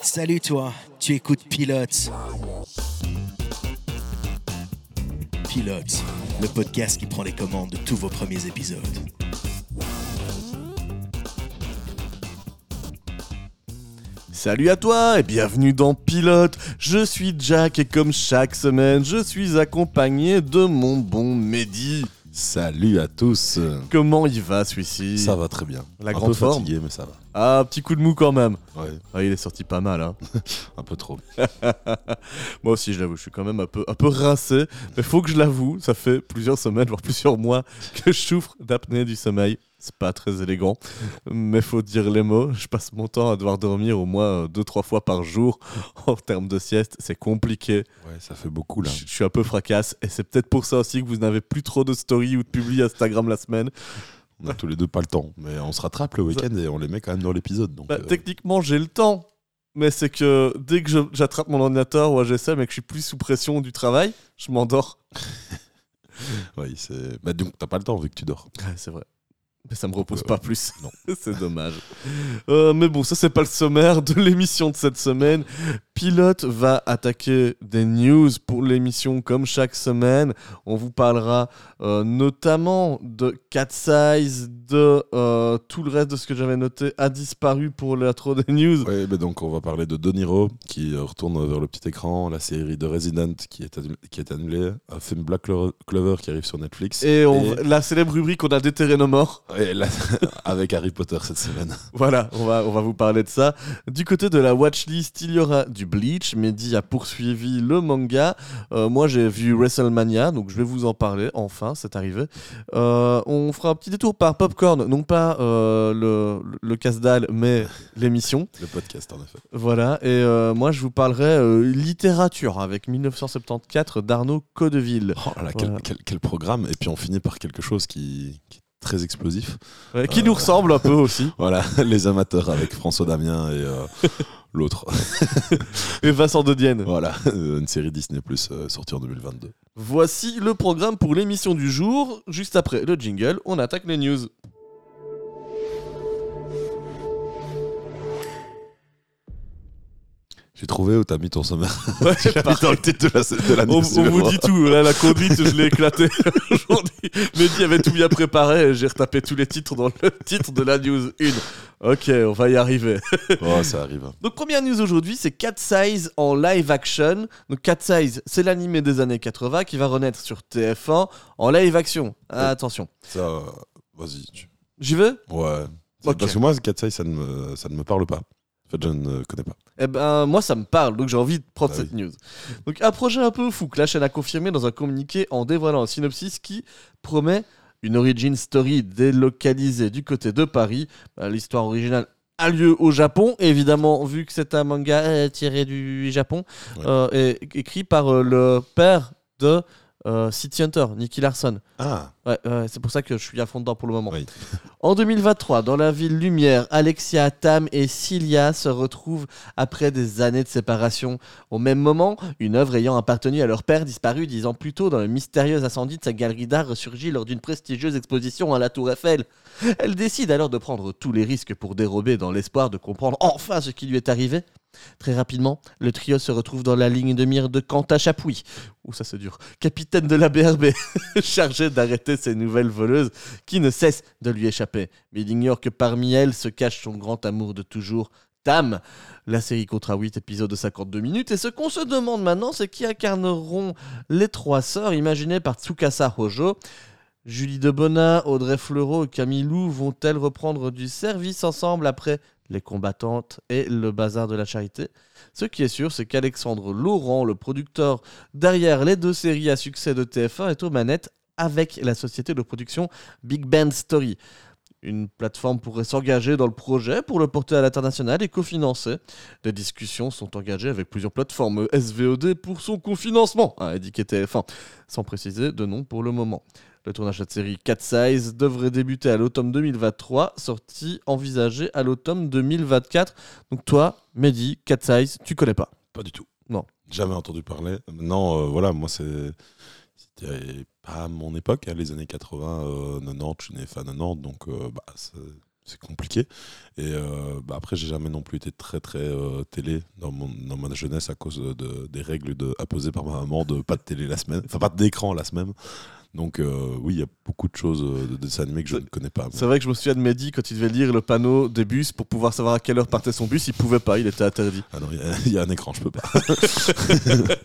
Salut toi, tu écoutes Pilote. Pilote, le podcast qui prend les commandes de tous vos premiers épisodes. Salut à toi et bienvenue dans Pilote. Je suis Jack et comme chaque semaine, je suis accompagné de mon bon Mehdi. Salut à tous. Comment il va celui-ci Ça va très bien. La un grande peu forme fatigué, mais ça va. Ah, petit coup de mou quand même. Ouais, Ah, il est sorti pas mal, hein. un peu trop. Moi aussi, je l'avoue, je suis quand même un peu, un peu rincé. Mais faut que je l'avoue, ça fait plusieurs semaines, voire plusieurs mois que je souffre d'apnée du sommeil. C'est pas très élégant, mais faut dire les mots. Je passe mon temps à devoir dormir au moins euh, deux, trois fois par jour. En termes de sieste, c'est compliqué. Ouais, ça fait beaucoup là. Je je suis un peu fracasse. Et c'est peut-être pour ça aussi que vous n'avez plus trop de stories ou de publis Instagram la semaine. On a tous les deux pas le temps, mais on se rattrape le week-end et on les met quand même dans l'épisode. Donc, Bah, euh, Techniquement, j'ai le temps. Mais c'est que dès que j'attrape mon ordinateur ou un GSM et que je suis plus sous pression du travail, je m'endors. ouais, c'est. Bah, donc t'as pas le temps vu que tu dors. Ouais, c'est vrai. Mais ça me repose euh, pas plus. non. c'est dommage. Euh, mais bon, ça, c'est pas le sommaire de l'émission de cette semaine. Pilote va attaquer des news pour l'émission comme chaque semaine. On vous parlera euh, notamment de Cat Size, de tout le reste de ce que j'avais noté a disparu pour l'intro des news. Ouais, bah, donc on va parler de Doniro qui retourne vers le petit écran, la série de Resident qui est, qui est annulée, un film Black Clo- Clover qui arrive sur Netflix. Et, on- la célèbre rubrique, on a déterré nos morts. Là, avec Harry Potter cette semaine. Voilà, on va, on va vous parler de ça. Du côté de la watchlist, il y aura du Bleach. Mehdi a poursuivi le manga. Euh, moi, j'ai vu WrestleMania, donc je vais vous en parler. Enfin, c'est arrivé. Euh, on fera un petit détour par Popcorn, non pas euh, le, le casse-dalle, mais l'émission. Le podcast en effet. Voilà, et moi, je vous parlerai littérature avec 1974 d'Arnaud Codeville, Oh là quel, Voilà. quel- quel programme. Et puis on finit par quelque chose qui, très explosif. Ouais, qui nous ressemble un peu aussi. Voilà, les amateurs avec François Damien et euh, l'autre. Et Vincent de Dienne. Voilà, euh, une série Disney Plus euh, sortie en 2022. Voici le programme pour l'émission du jour. Juste après le jingle, on attaque les news. J'ai trouvé où t'as mis ton sommaire. Ouais, Tu l'as mis dans le titre de la, de la on, vous dit tout, là, la conduite, je l'ai éclaté aujourd'hui. Mehdi avait tout bien préparé, j'ai retapé tous les titres dans le titre de la news 1. Ok, on va y arriver. Oh, ça arrive. Donc première news aujourd'hui, c'est Cat Size en live action. Donc Cat Size, c'est l'animé des années 80 qui va renaître sur TF1 en live action. Ah, attention. Ça, euh, vas-y. tu- J'y vais Ouais. Parce que moi, Cat Size, ça ne, me, ça ne me parle pas. Je ne connais pas. Eh ben, moi, ça me parle, donc j'ai envie de prendre Bah cette news. Donc, un projet un peu fou que la chaîne a confirmé dans un communiqué en dévoilant un synopsis qui promet une origin story délocalisée du côté de Paris. Bah, L'histoire originale a lieu au Japon, évidemment, vu que c'est un manga euh, tiré du Japon, Ouais. euh, et écrit par euh, le père de euh, City Hunter, Nicky Larson. Ah, Ouais, ouais, c'est pour ça que je suis à fond dedans pour le moment. Oui. En 2023, dans la ville lumière, Alexia, Tam et Cilia se retrouvent après des années de séparation. Au même moment, une œuvre ayant appartenu à leur père disparu dix ans plus tôt dans le mystérieux incendie de sa galerie d'art ressurgit lors d'une prestigieuse exposition à la Tour Eiffel. Elle décide alors de prendre tous les risques pour dérober dans l'espoir de comprendre enfin ce qui lui est arrivé. Très rapidement, le trio se retrouve dans la ligne de mire de Quentin Chapuis. Ouh, ça c'est dur. Capitaine de la BRB, chargé d'arrêter ces nouvelles voleuses qui ne cessent de lui échapper. Mais il ignore que parmi elles se cache son grand amour de toujours, Tam. La série comptera 8 épisodes de 52 minutes et ce qu'on se demande maintenant, c'est qui incarneront les trois sœurs imaginées par Tsukasa Hojo. Julie Debona, Audrey Fleurot et Camille Lou vont-elles reprendre du service ensemble après les combattantes et le bazar de la charité? Ce qui est sûr, c'est qu'Alexandre Laurent, le producteur derrière les deux séries à succès de TF1, est aux manettes avec la société de production Big Band Story. Une plateforme pourrait s'engager dans le projet pour le porter à l'international et cofinancer. Des discussions sont engagées avec plusieurs plateformes SVOD pour son cofinancement, a indiqué TF1, sans préciser de nom pour le moment. Le tournage de cette série Cat Size devrait débuter à l'automne 2023, sortie envisagée à l'automne 2024. Donc toi, Mehdi, Cat Size, tu connais pas? Pas du tout. Non. Jamais entendu parler. Non, euh, voilà, moi, c'est. C'était pas à mon époque, hein, les années 80, euh, 90, je suis né fin 90, donc euh, bah, c'est- compliqué. Et euh, bah, après, j'ai jamais non plus été très très euh, télé dans, mon, dans ma jeunesse à cause de, des règles de, imposées par ma maman de pas de télé la semaine, enfin pas d'écran la semaine. Donc euh, oui, il y a beaucoup de choses euh, de dessins animés que je ne connais pas. C'est vrai que je me souviens de Mehdi quand il devait lire le panneau des bus pour pouvoir savoir à quelle heure partait son bus, il pouvait pas, il était interdit. Ah non, il y a- il y, a un écran, je peux pas.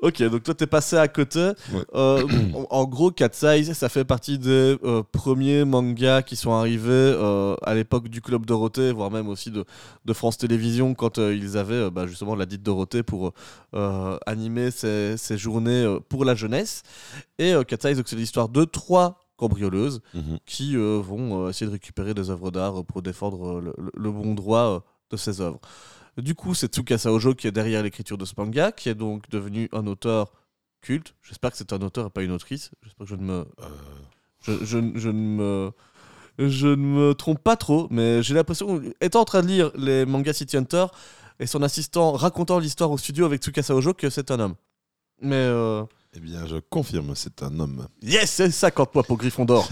Ok, donc toi t'es passé à côté. Ouais. Euh, en, gros, Cat Size, ça fait partie des euh, premiers mangas qui sont arrivés à l'époque du Club Dorothée, voire même aussi de, de France Télévisions quand ils avaient bah, justement la dite Dorothée pour animer ces, ces journées pour la jeunesse. Et euh, Donc, c'est l'histoire de trois cambrioleuses Mhm. qui euh, vont euh, essayer de récupérer des œuvres d'art euh, pour défendre le, bon droit de ces œuvres. Du coup, c'est Tsukasa Ojo qui est derrière l'écriture de ce manga, qui est donc devenu un auteur culte. J'espère que c'est un auteur et pas une autrice. J'espère que je ne me, je, je, je ne me, je ne me trompe pas trop, mais j'ai l'impression, étant en train de lire les mangas City Hunter et son assistant racontant l'histoire au studio avec Tsukasa Ojo, que c'est un homme. Mais euh, eh bien, je confirme, c'est un homme. Yes, c'est 50 points pour Gryffondor.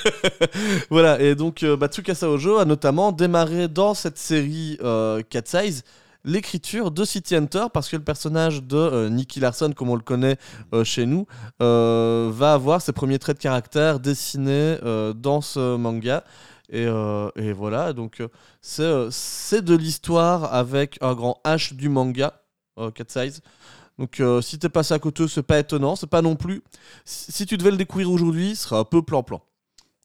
voilà, et donc euh, Tsukasa Ojo a notamment démarré dans cette série euh, Cat Size l'écriture de City Hunter parce que le personnage de euh, Nicky Larson, comme on le connaît euh, chez nous, euh, va avoir ses premiers traits de caractère dessinés dans ce manga. Et, et voilà, donc c'est de l'histoire avec un grand H du manga, Cat Size. Donc euh, si t'es passé à côté, c'est pas étonnant, c'est pas non plus. Si tu devais le découvrir aujourd'hui, ce serait un peu plan-plan.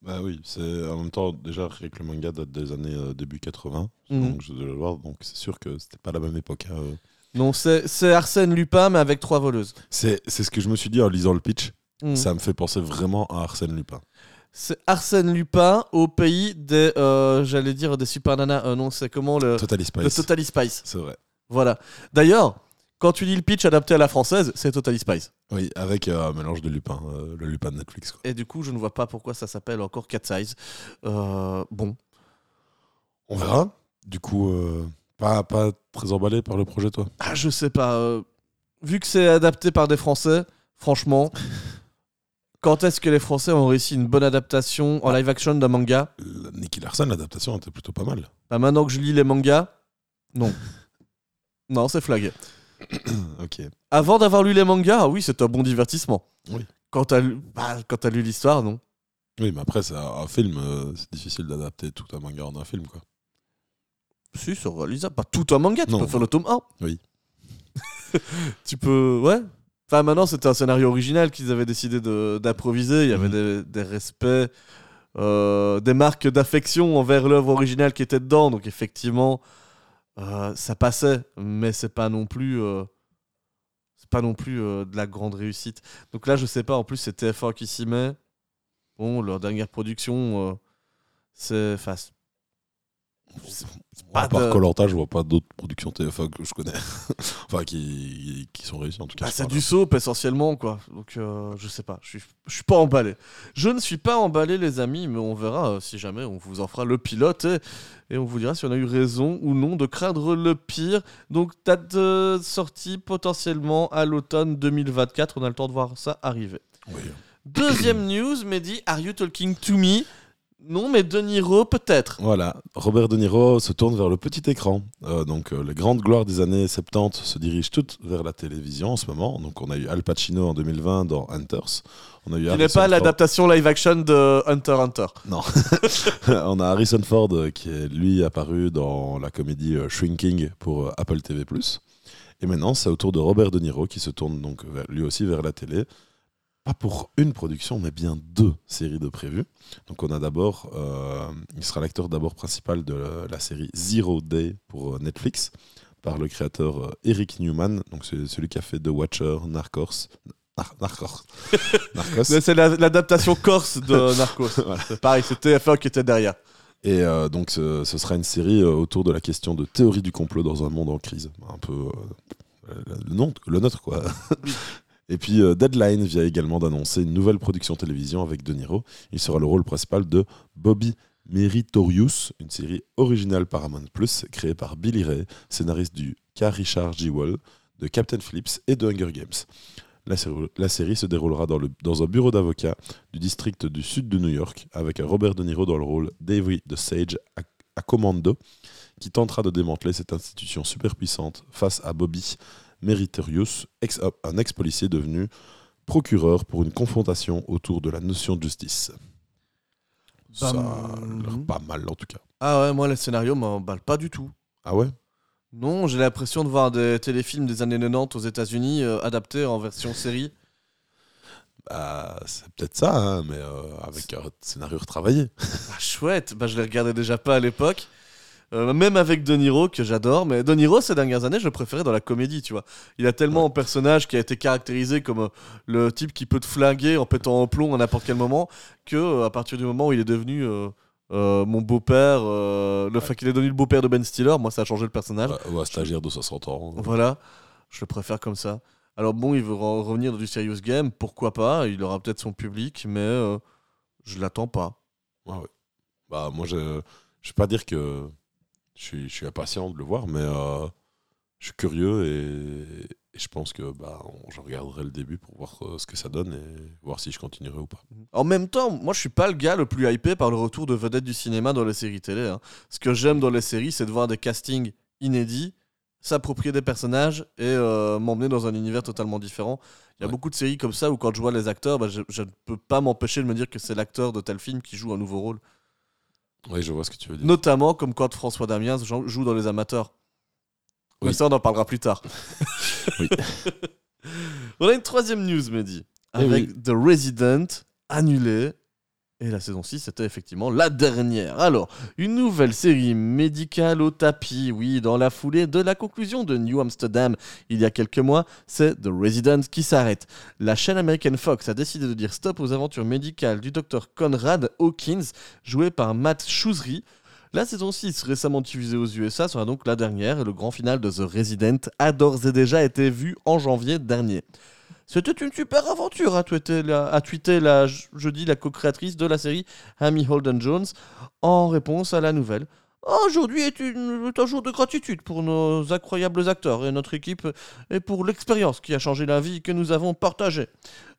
Bah oui, c'est en même temps, déjà, que le manga date des années euh, début 80, Mhm. donc je le voir, donc c'est sûr que c'était pas la même époque. hein, euh. Non, c'est Arsène Lupin, mais avec trois voleuses. C'est ce que je me suis dit en lisant le pitch, Mhm. ça me fait penser vraiment à Arsène Lupin. C'est Arsène Lupin au pays des, euh, j'allais dire des super nanas. Non, c'est comment le, Totally le Spice. Totally Spice. C'est vrai. Voilà. D'ailleurs, quand tu lis le pitch adapté à la française, c'est Totally Spice. Oui, avec euh, un mélange de Lupin, euh, le Lupin de Netflix. Quoi. Et du coup, je ne vois pas pourquoi ça s'appelle encore Cat Size. Euh, bon. On verra. Du coup, pas, pas très emballé par le projet, toi Ah, je sais pas. vu que c'est adapté par des Français, franchement, quand est-ce que les Français ont réussi une bonne adaptation en live action d'un manga? Le- Nicky Larson, l'adaptation était plutôt pas mal. Bah maintenant que je lis les mangas, non. non, c'est flag. ok. Avant d'avoir lu les mangas, ah oui, c'est un bon divertissement. Oui. Quand t'as lu, bah, quand t'as lu l'histoire, non. Oui, mais après, c'est un un film, euh, c'est difficile d'adapter tout un manga en un film, quoi. Si, c'est réalisable. Pas tout un manga, tu Non. peux faire le tome 1. Oui. tu peux. Ouais. Enfin, maintenant, c'était un scénario original qu'ils avaient décidé de- d'improviser. Il y avait Mhm. des, des respects, euh, des marques d'affection envers l'œuvre originale qui était dedans. Donc, effectivement, euh, ça passait. Mais c'est pas non plus. euh, c'est pas non plus euh, de la grande réussite. Donc là, je sais pas. En plus, c'est TF1 qui s'y met. Bon, leur dernière production, c'est- pas à part de- Koh-Lanta, je vois pas d'autres productions TF1 que je connais. enfin, qui, qui sont réussies, en tout cas. Bah, c'est du soap essentiellement quoi. Donc euh, je sais pas, je suis, je suis pas emballé. Je ne suis pas emballé les amis, mais on verra euh, si jamais on vous en fera le pilote et, et on vous dira si on a eu raison ou non de craindre le pire. Donc date de sortie potentiellement à l'automne 2024, on a le temps de voir ça arriver. Oui. Deuxième news, Mehdi, are you talking to me? Non, mais De Niro peut-être. Voilà, Robert De Niro se tourne vers le petit écran. Euh, donc, euh, les grandes gloires des années 70 se dirigent toutes vers la télévision en ce moment. Donc, on a eu Al Pacino en 2020 dans Hunters. On a eu Qui n'est pas l'adaptation live action de Hunter Hunter. Non. on a Harrison Ford euh, qui est lui apparu dans la comédie Shrinking pour Apple TV+. Et maintenant, c'est au tour de Robert De Niro qui se tourne donc lui aussi vers la télé. Pas pour une production, mais bien deux séries de prévues. Donc on a d'abord, euh, il sera l'acteur d'abord principal de la, série Zero Day pour euh, Netflix par le créateur euh, Eric Newman. Donc c'est celui qui a fait The Watcher, Narcos, Nar- Narcos, Narcos. C'est la- l'adaptation corse de Narcos. Voilà. C'est pareil, c'est TF1 qui était derrière. Et euh, donc, ce, ce sera une série autour de la question de théorie du complot dans un monde en crise. Un peu euh, le nôtre, quoi. Et puis, euh, Deadline vient également d'annoncer une nouvelle production télévision avec De Niro. Il sera le rôle principal de Bobby Meritorious, une série originale Paramount Plus créée par Billy Ray, scénariste du K. Richard G. Wall, de Captain Phillips et de Hunger Games. La série, se déroulera dans, un bureau d'avocat du district du sud de New York, avec Robert De Niro dans le rôle d'Avery the Sage à, à commando, qui tentera de démanteler cette institution super puissante face à Bobby Meritorious, ex- un ex-policier devenu procureur pour une confrontation autour de la notion de justice. Ça a l'air pas mal en tout cas. Ah ouais, moi, le scénario m'emballe pas du tout. Ah ouais? Non, j'ai l'impression de voir des téléfilms des années 90 aux États-Unis euh, adaptés en version série. Bah, c'est peut-être ça, hein, mais euh, avec un scénario retravaillé. Ah, chouette, bah, je les regardais déjà pas à l'époque. Euh, même avec De Niro, que j'adore, mais De Niro, ces dernières années, je le préférais dans la comédie, tu vois. Il a tellement un personnage qui a été caractérisé comme euh, le type qui peut te flinguer en pétant un plomb à n'importe quel moment, que euh, à partir du moment où il est devenu euh, mon beau-père, euh, le fait qu'il est devenu le beau-père de Ben Stiller, moi, ça a changé le personnage. Ouais, ou un stagiaire de 60 ans. Voilà, je le préfère comme ça. Alors bon, il veut re- revenir dans du serious game, pourquoi pas, il aura peut-être son public, mais euh, je l'attends pas. Ouais, ouais. Bah, moi, je ne vais pas dire que je suis, je suis impatient de le voir, mais euh, je suis curieux et, et je pense que bah, on- je regarderai le début pour voir euh, ce que ça donne et voir si je continuerai ou pas. En même temps, moi je suis pas le gars le plus hypé par le retour de vedettes du cinéma dans les séries télé. hein. Ce que j'aime dans les séries, c'est de voir des castings inédits, s'approprier des personnages et euh, m'emmener dans un univers totalement différent. Il y a Ouais. beaucoup de séries comme ça où quand je vois les acteurs, bah, je, je ne peux pas m'empêcher de me dire que c'est l'acteur de tel film qui joue un nouveau rôle. Oui, je vois ce que tu veux dire. Notamment comme quand François Damiens jou- joue dans Les Amateurs. Mais ça, on en parlera plus tard. Oui. on a une troisième news, Mehdi. Eh Avec oui. The Resident annulé. Et la saison 6, c'était effectivement la dernière. Alors, une nouvelle série médicale au tapis, oui, dans la foulée de la conclusion de New Amsterdam il y a quelques mois, c'est The Resident qui s'arrête. La chaîne américaine Fox a décidé de dire stop aux aventures médicales du docteur Conrad Hawkins, joué par Matt Shoesry. La saison 6, récemment diffusée aux USA, sera donc la dernière et le grand final de The Resident a d'ores et déjà été vu en janvier dernier. C'était une super aventure, a tweeté la, a tweeté la je- jeudi la co-créatrice de la série, Amy Holden Jones, en réponse à la nouvelle. Aujourd'hui est, est un jour de gratitude pour nos incroyables acteurs et notre équipe et pour l'expérience qui a changé la vie que nous avons partagée.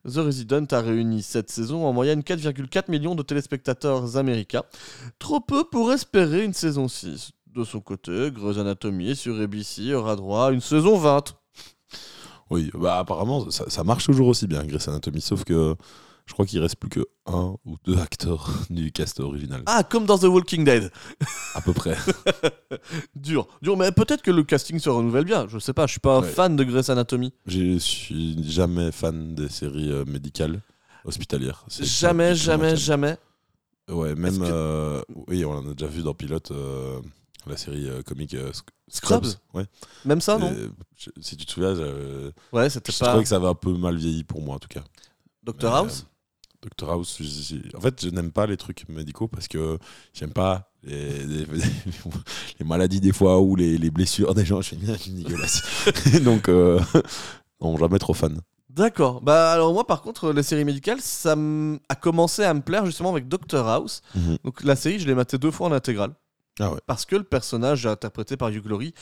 The Resident a réuni cette saison en moyenne 4,4 millions de téléspectateurs américains. Trop peu pour espérer une saison 6. De son côté, Grey's Anatomy sur ABC aura droit à une saison 20. Oui, bah, apparemment, ça, ça marche toujours aussi bien, Grey's Anatomy, sauf que je crois qu'il reste plus que un ou deux acteurs du cast original. Ah, comme dans The Walking Dead. À peu près. Dur, dur, mais peut-être que le casting se renouvelle bien. Je sais pas, je suis pas un Ouais. fan de Grey's Anatomy. Je suis jamais fan des séries euh, médicales hospitalières. Jamais, jamais, jamais. Ouais, même. Que- euh, oui, on en a déjà vu dans Pilote, euh, la série euh, comique euh, Sc- Scrubs Scrubs. Ouais. Même ça, non Et, je- si tu te souviens, je, Ouais, c'était je pas trouvais que ça avait un peu mal vieilli pour moi en tout cas. Dr Mais, House euh, Dr House, en fait, je n'aime pas les trucs médicaux parce que j'aime pas les, les- les maladies des fois ou les, les blessures des gens. Je suis bien dégueulasse. Donc, euh, non, jamais trop fan. D'accord. Bah alors moi par contre les séries médicales ça m- a commencé à me plaire justement avec Dr House. Mhm. Donc la série je l'ai maté deux fois en intégrale. Ah ouais. Parce que le personnage interprété par Hugh Laurie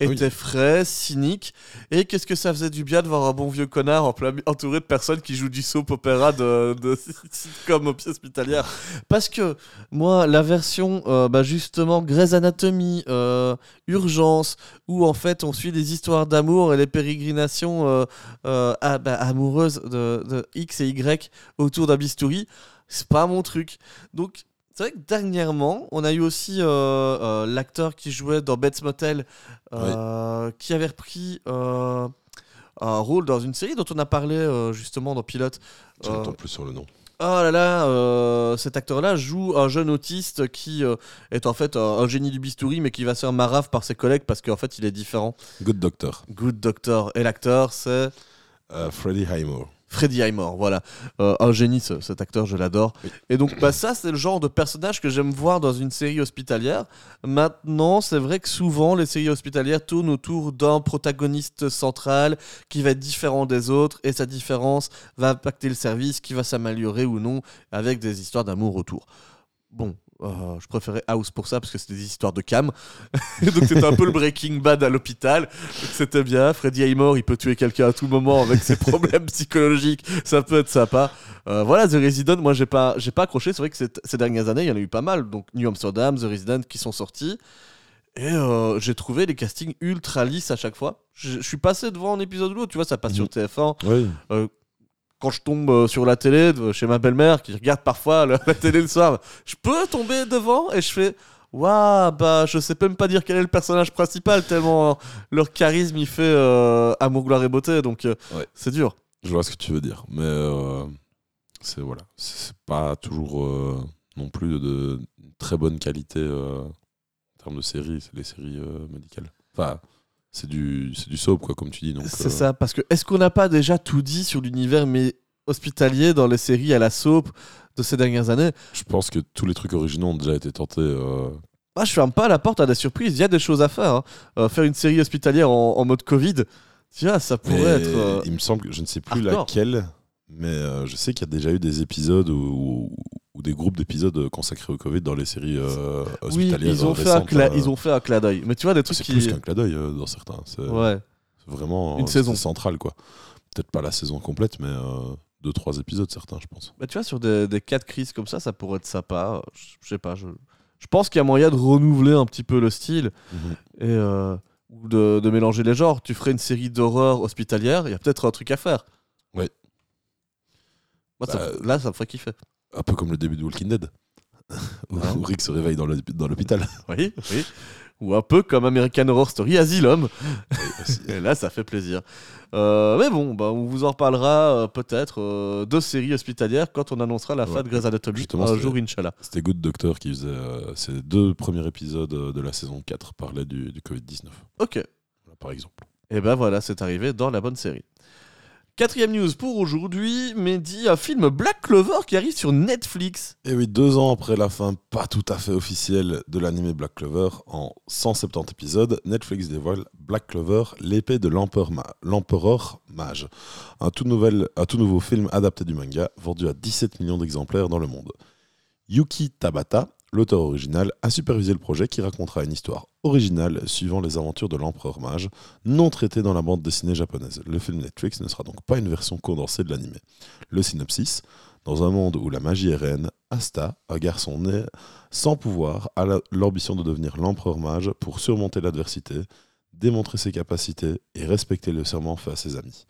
Ah oui. était frais, cynique. Et qu'est-ce que ça faisait du bien de voir un bon vieux connard en plein mi- entouré de personnes qui jouent du soap opéra de, de sitcom hospitalière. Parce que moi, la version, euh, bah, justement, Grey's Anatomy, euh, Urgence, où en fait on suit des histoires d'amour et les pérégrinations euh, euh, ah, bah, amoureuses de, de X et Y autour d'un bistouri, c'est pas mon truc. Donc c'est vrai que dernièrement, on a eu aussi euh, euh, l'acteur qui jouait dans Bates Motel, euh, qui avait repris un rôle dans une série dont on a parlé justement dans Pilote. Je n'entends plus sur le nom. Oh là là, cet acteur-là joue un jeune autiste qui est en fait un, génie du bistouri, mais qui va se faire marave par ses collègues parce qu'en fait il est différent. Good Doctor. Good Doctor. Et l'acteur, c'est Freddie Highmore. Freddie Highmore, voilà. Euh, un génie, ce- cet acteur, je l'adore. Et donc, bah, ça, c'est le genre de personnage que j'aime voir dans une série hospitalière. Maintenant, c'est vrai que souvent, les séries hospitalières tournent autour d'un protagoniste central qui va être différent des autres, et sa différence va impacter le service, qui va s'améliorer ou non, avec des histoires d'amour autour. Bon. Euh, je préférais House pour ça parce que c'était des histoires de cam. donc c'était un peu le Breaking Bad à l'hôpital. C'était bien. Freddy Aymor, il peut tuer quelqu'un à tout moment avec ses problèmes psychologiques. Ça peut être sympa. Euh, voilà, The Resident, moi j'ai pas, j'ai pas accroché. C'est vrai que ces dernières années, il y en a eu pas mal. Donc New Amsterdam, The Resident qui sont sortis. Et euh, j'ai trouvé les castings ultra lisses à chaque fois. Je suis passé devant un épisode ou l'autre. Tu vois, ça passe sur Mhm. TF1 Oui. Quand je tombe euh, sur la télé de- chez ma belle-mère qui regarde parfois la, la télé le soir, je peux tomber devant et je fais waouh bah je sais même pas dire quel est le personnage principal tellement euh, leur charisme il fait euh, amour gloire et beauté donc euh, Ouais. c'est dur. Je vois ce que tu veux dire, mais euh, c'est voilà, c'est pas toujours euh, non plus de, de très bonne qualité euh, en termes de séries, c'est les séries euh, médicales. Enfin, c'est du c'est du soap quoi, comme tu dis. Donc C'est euh, ça parce que est-ce qu'on n'a pas déjà tout dit sur l'univers mais hospitalier dans les séries à la soap de ces dernières années? Je pense que tous les trucs originaux ont déjà été tentés. euh, Moi, je ferme pas la porte à des surprises. Il y a des choses à faire. hein. Euh, faire une série hospitalière en, en mode Covid, tu vois, ça pourrait mais être. Il me semble que je ne sais plus hardcore. laquelle, mais euh, je sais qu'il y a déjà eu des épisodes ou, des groupes d'épisodes consacrés au Covid dans les séries euh, Oui, hospitalières. ils ont, fait un cla- euh, ils ont fait un clin d'œil. Mais tu vois, des trucs C'est qui. plus qu'un clin d'œil euh, dans certains. C'est Ouais. vraiment Une euh, saison. c'est central quoi. Peut-être pas la saison complète, mais euh, deux trois épisodes certains, je pense. Bah, tu vois, sur des, des cas de crise comme ça, ça pourrait être sympa. Je je sais pas. Je, je pense qu'il y a moyen de renouveler un petit peu le style et euh, ou de, de mélanger les genres. Tu ferais une série d'horreur hospitalière, il y a peut-être un truc à faire. Ça- Bah, là, ça me ferait kiffer. Un peu comme le début de Walking Dead. où Ah. où Rick se réveille dans l'hôpital. Oui, oui. Ou un peu comme American Horror Story Asylum. Et là, ça fait plaisir. Euh, mais bon, bah, on vous en reparlera euh, peut-être euh, de séries hospitalières quand on annoncera la fin de Grey's Anatomy Justement, un jour, Inch'Allah. C'était Good Doctor qui faisait euh, ces deux premiers épisodes euh, de la saison 4 parlaient du, du Covid-19, Ok. voilà, par exemple. Et ben voilà, c'est arrivé dans la bonne série. Quatrième news pour aujourd'hui, Mehdi, un film Black Clover qui arrive sur Netflix. Et oui, deux ans après la fin pas tout à fait officielle de l'animé Black Clover, en 170 épisodes, Netflix dévoile Black Clover, l'épée de l'empereur ma- l'empereur mage. Un tout, un tout nouveau film adapté du manga, vendu à 17 millions d'exemplaires dans le monde. Yuki Tabata, l'auteur original, a supervisé le projet qui racontera une histoire originale suivant les aventures de l'empereur mage, non traitée dans la bande dessinée japonaise. Le film Netflix ne sera donc pas une version condensée de l'animé. Le synopsis dans un monde où la magie est reine, Asta, un garçon né sans pouvoir, a la- l'ambition de devenir l'empereur mage pour surmonter l'adversité, démontrer ses capacités et respecter le serment fait à ses amis.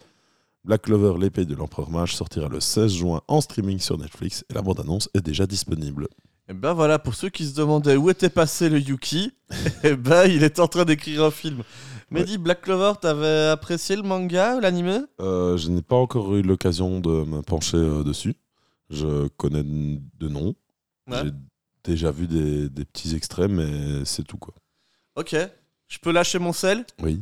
Black Clover, l'épée de l'empereur mage, sortira le 16 juin en streaming sur Netflix et la bande-annonce est déjà disponible. Et ben voilà, pour ceux qui se demandaient où était passé le Yuki, et ben il est en train d'écrire un film. Mehdi, Black Clover, t'avais apprécié le manga ou l'animé? Euh, je n'ai pas encore eu l'occasion de me pencher euh, dessus. Je connais de nom. Ouais. J'ai déjà vu des, des petits extraits, mais c'est tout quoi. Ok. Je peux lâcher mon sel? Oui.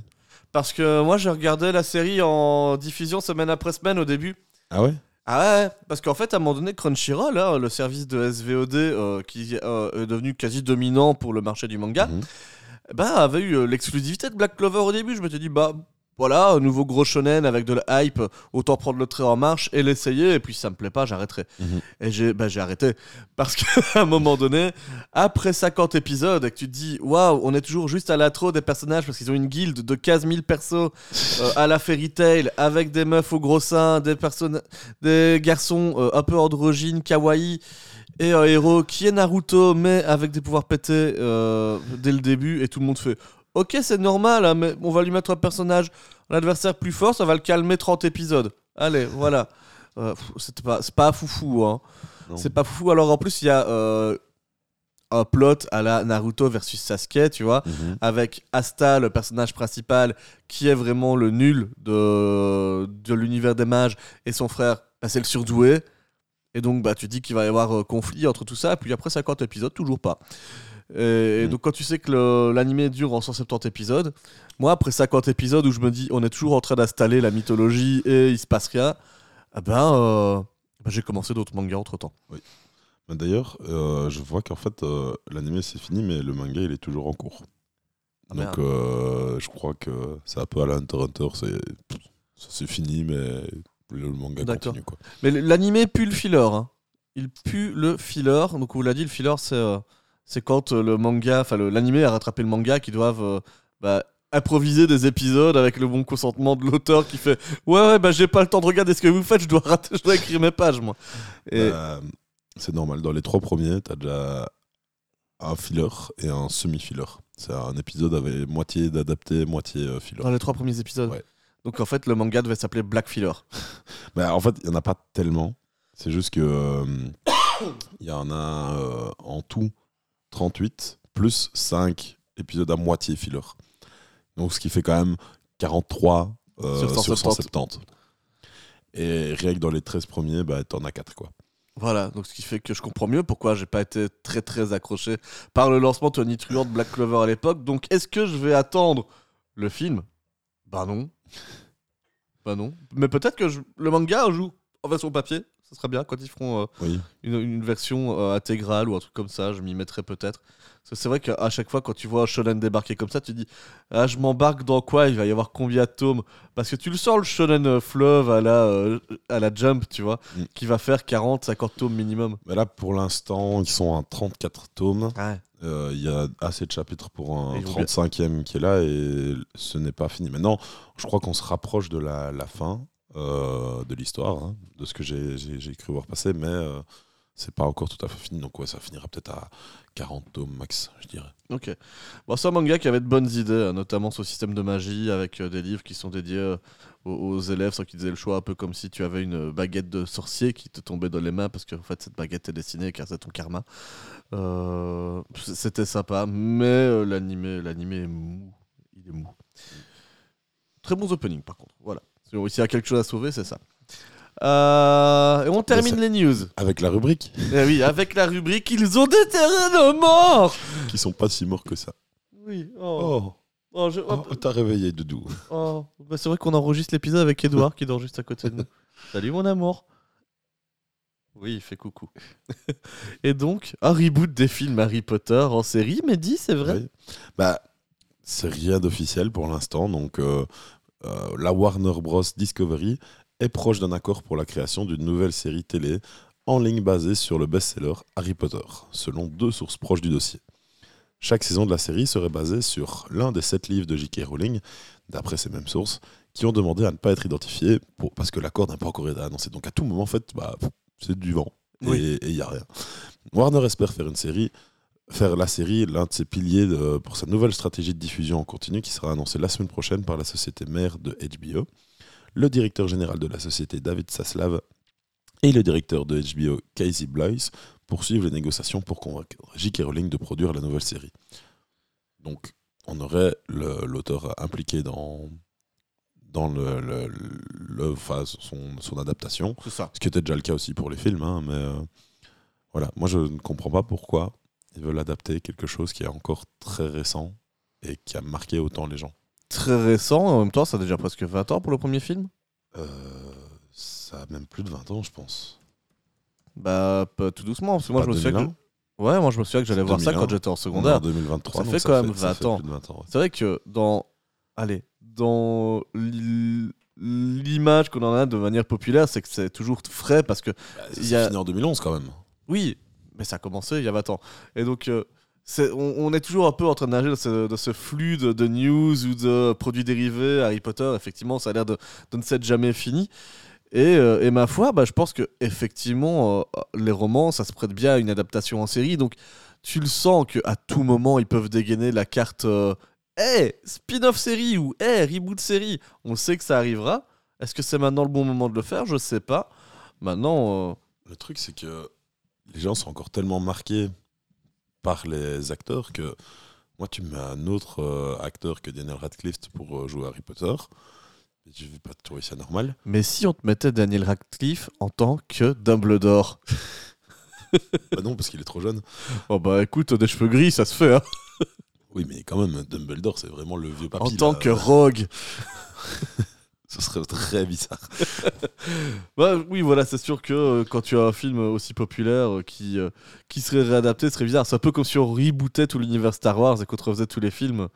Parce que moi, j'ai regardé la série en diffusion semaine après semaine au début. Ah ouais? Ah ouais, parce qu'en fait, à un moment donné, Crunchyroll, hein, le service de SVOD euh, qui euh, est devenu quasi dominant pour le marché du manga, Mhm. bah, avait eu euh, l'exclusivité de Black Clover au début. Je m'étais dit, bah voilà, un nouveau gros shonen avec de la hype, autant prendre le trait en marche et l'essayer, et puis si ça me plaît pas, j'arrêterai. Mhm. Et j'ai bah, j'ai arrêté. Parce qu'à un moment donné, après 50 épisodes, et que tu te dis, waouh, on est toujours juste à l'intro des personnages parce qu'ils ont une guilde de 15 000 persos euh, à la fairy tale, avec des meufs au gros sein, des, des garçons euh, un peu androgynes, kawaii, et un héros qui est Naruto, mais avec des pouvoirs pétés euh, dès le début, et tout le monde fait. Ok, c'est normal, hein, mais on va lui mettre un personnage, un adversaire plus fort, ça va le calmer 30 épisodes. Allez, voilà. Euh, c'est pas, pas foufou, hein. C'est pas foufou. Alors en plus, il y a euh, un plot à la Naruto versus Sasuke, tu vois Mhm. avec Asta, le personnage principal, qui est vraiment le nul de, de l'univers des mages, et son frère, bah, c'est le surdoué. Et donc, bah, tu dis qu'il va y avoir euh, conflit entre tout ça, puis après 50 épisodes, toujours pas. Et, Mm. donc, quand tu sais que l'animé dure en 170 épisodes, moi, après 50 épisodes où je me dis, on est toujours en train d'installer la mythologie et il se passe rien, ah ben, euh, bah, j'ai commencé d'autres mangas entre temps. Mais D'ailleurs, euh, je vois qu'en fait, euh, l'anime c'est fini, mais le manga il est toujours en cours. Ah, Donc euh, je crois que c'est un peu à la Hunter Hunter, c'est fini, mais le manga continue quoi. Mais l'animé pue le filler. hein. il pue le filler. Donc, on vous l'a dit, le filler, c'est c'est quand euh, le manga, enfin l'animé a rattrapé le manga, qui doivent euh, bah, improviser des épisodes avec le bon consentement de l'auteur qui fait Ouais, ouais, bah j'ai pas le temps de regarder ce que vous faites, je dois, rater, je dois écrire mes pages, moi. Et Bah, c'est normal. Dans les trois premiers, t'as déjà un filler et un semi-filler. C'est un épisode avec moitié d'adapté, moitié euh, filler. dans les trois premiers épisodes. Ouais. Donc, en fait, le manga devait s'appeler Black Filler. Bah, en fait, il n'y en a pas tellement. C'est juste que euh, il y en a euh, en tout 38 plus 5 épisodes à moitié filler. Donc ce qui fait quand même 43 euh, Sur sur, 170. 170. Et rien que dans les 13 premiers, bah, t'en as 4 quoi. Voilà, donc ce qui fait que je comprends mieux pourquoi j'ai pas été très très accroché par le lancement Tony Truant de Black Clover à l'époque. Donc est-ce que je vais attendre le film? Bah non. Bah non. Mais peut-être que je- le manga un jour en version papier, ça serait bien quand ils feront euh, Oui. une, une version euh, intégrale ou un truc comme ça, je m'y mettrai peut-être. Parce que c'est vrai qu'à chaque fois quand tu vois un shonen débarquer comme ça, tu te dis ah je m'embarque dans quoi? Il va y avoir combien de tomes? Parce que tu le sens le shonen euh, fleuve à la euh, à la jump, tu vois, Mm. qui va faire 40 50 tomes minimum. Mais là, pour l'instant, ils sont à 34 tomes. Ouais. Euh, Il y a assez de chapitres pour un Ils vont bien. 35e qui est là et ce n'est pas fini. Maintenant, je crois qu'on se rapproche de la, la fin euh, de l'histoire, hein, de ce que j'ai- cru voir passer, mais euh, c'est pas encore tout à fait fini. Donc, ouais, ça finira peut-être à 40 tomes max, je dirais. Ok. Bon, c'est un manga qui avait de bonnes idées, euh, notamment son système de magie avec euh, des livres qui sont dédiés euh, aux, élèves sans qu'ils aient le choix, un peu comme si tu avais une baguette de sorcier qui te tombait dans les mains parce qu'en fait cette baguette est destinée car c'est ton karma. C'était sympa, mais l'animé, l'animé est mou. Il est mou. Très bons openings par contre. Voilà. S'il y a quelque chose à sauver, c'est ça. Euh, et on termine ça- les news. Avec la rubrique, Eh oui, avec la rubrique Ils ont déterré nos morts qui sont pas si morts que ça. Oui. Oh. Oh, Oh, oh, t'as réveillé Doudou. Oh, bah c'est vrai qu'on enregistre l'épisode avec Edouard qui dort juste à côté de nous. Salut mon amour. Oui, il fait coucou. Et donc, un reboot des films Harry Potter en série, Mehdi, c'est vrai? Oui. Bah, c'est rien d'officiel pour l'instant. Donc, euh, euh, la Warner Bros. Discovery est proche d'un accord pour la création d'une nouvelle série télé en ligne basée sur le best-seller Harry Potter, selon deux sources proches du dossier. Chaque saison de la série serait basée sur l'un des sept livres de J.K. Rowling, d'après ces mêmes sources, qui ont demandé à ne pas être identifiés pour, parce que l'accord n'a pas encore été annoncé. Donc à tout moment, en fait, bah, c'est du vent. Et il n'y a rien. Warner espère faire une série faire la série l'un de ses piliers de- pour sa nouvelle stratégie de diffusion en continu qui sera annoncée la semaine prochaine par la société mère de HBO, le directeur général de la société David Saslav et le directeur de HBO Casey Bloys poursuivent les négociations pour convaincre J.K. Rowling de produire la nouvelle série. Donc on aurait l'auteur impliqué dans, dans le, le- le- enfin, son, son adaptation. C'est ça. Ce qui était déjà le cas aussi pour les films, hein, mais euh, voilà, moi je ne comprends pas pourquoi ils veulent adapter quelque chose qui est encore très récent et qui a marqué autant les gens. Très récent, en même temps, ça a déjà presque 20 ans pour le premier film? Euh, ça a même plus de 20 ans, je pense. Bah, pas tout doucement, parce que moi Pas je me souviens 2001? que... Ouais, moi je me souviens que j'allais voir ça 2001. quand j'étais en secondaire. 2023, Ça fait quand même ça 20 fait ans. plus de 20 ans, ouais. C'est vrai que dans... Allez, dans l'i- l'image qu'on en a de manière populaire, c'est que c'est toujours frais parce que Bah, y a- fini en 2011 quand même. Oui, mais ça a commencé il y a 20 ans. Et donc, euh, on, est toujours un peu en train de nager dans ce, flux de, news ou de produits dérivés. Harry Potter, effectivement, ça a l'air de, de ne s'être jamais fini. Et, euh, et ma foi, bah, je pense que effectivement, euh, les romans, ça se prête bien à une adaptation en série. Donc, tu le sens qu'à tout moment, ils peuvent dégainer la carte euh, Hey, spin-off série ou Hey, reboot série. On sait que ça arrivera. Est-ce que c'est maintenant le bon moment de le faire? Je sais pas. Maintenant, euh, Le truc, c'est que les gens sont encore tellement marqués par les acteurs que moi, tu me mets un autre euh, acteur que Daniel Radcliffe pour euh, jouer Harry Potter. Je vais pas trouver ça normal. Mais si on te mettait Daniel Radcliffe en tant que Dumbledore? Bah non, parce qu'il est trop jeune. Oh bah écoute, des cheveux gris, ça se fait. Hein. Oui, mais quand même, Dumbledore, c'est vraiment le vieux papy. en tant là. que rogue. Ce serait très bizarre. Bah, oui, voilà, c'est sûr que euh, quand tu as un film aussi populaire euh, qui, euh, qui serait réadapté, ce serait bizarre. C'est un peu comme si on rebootait tout l'univers Star Wars et qu'on refaisait tous les films.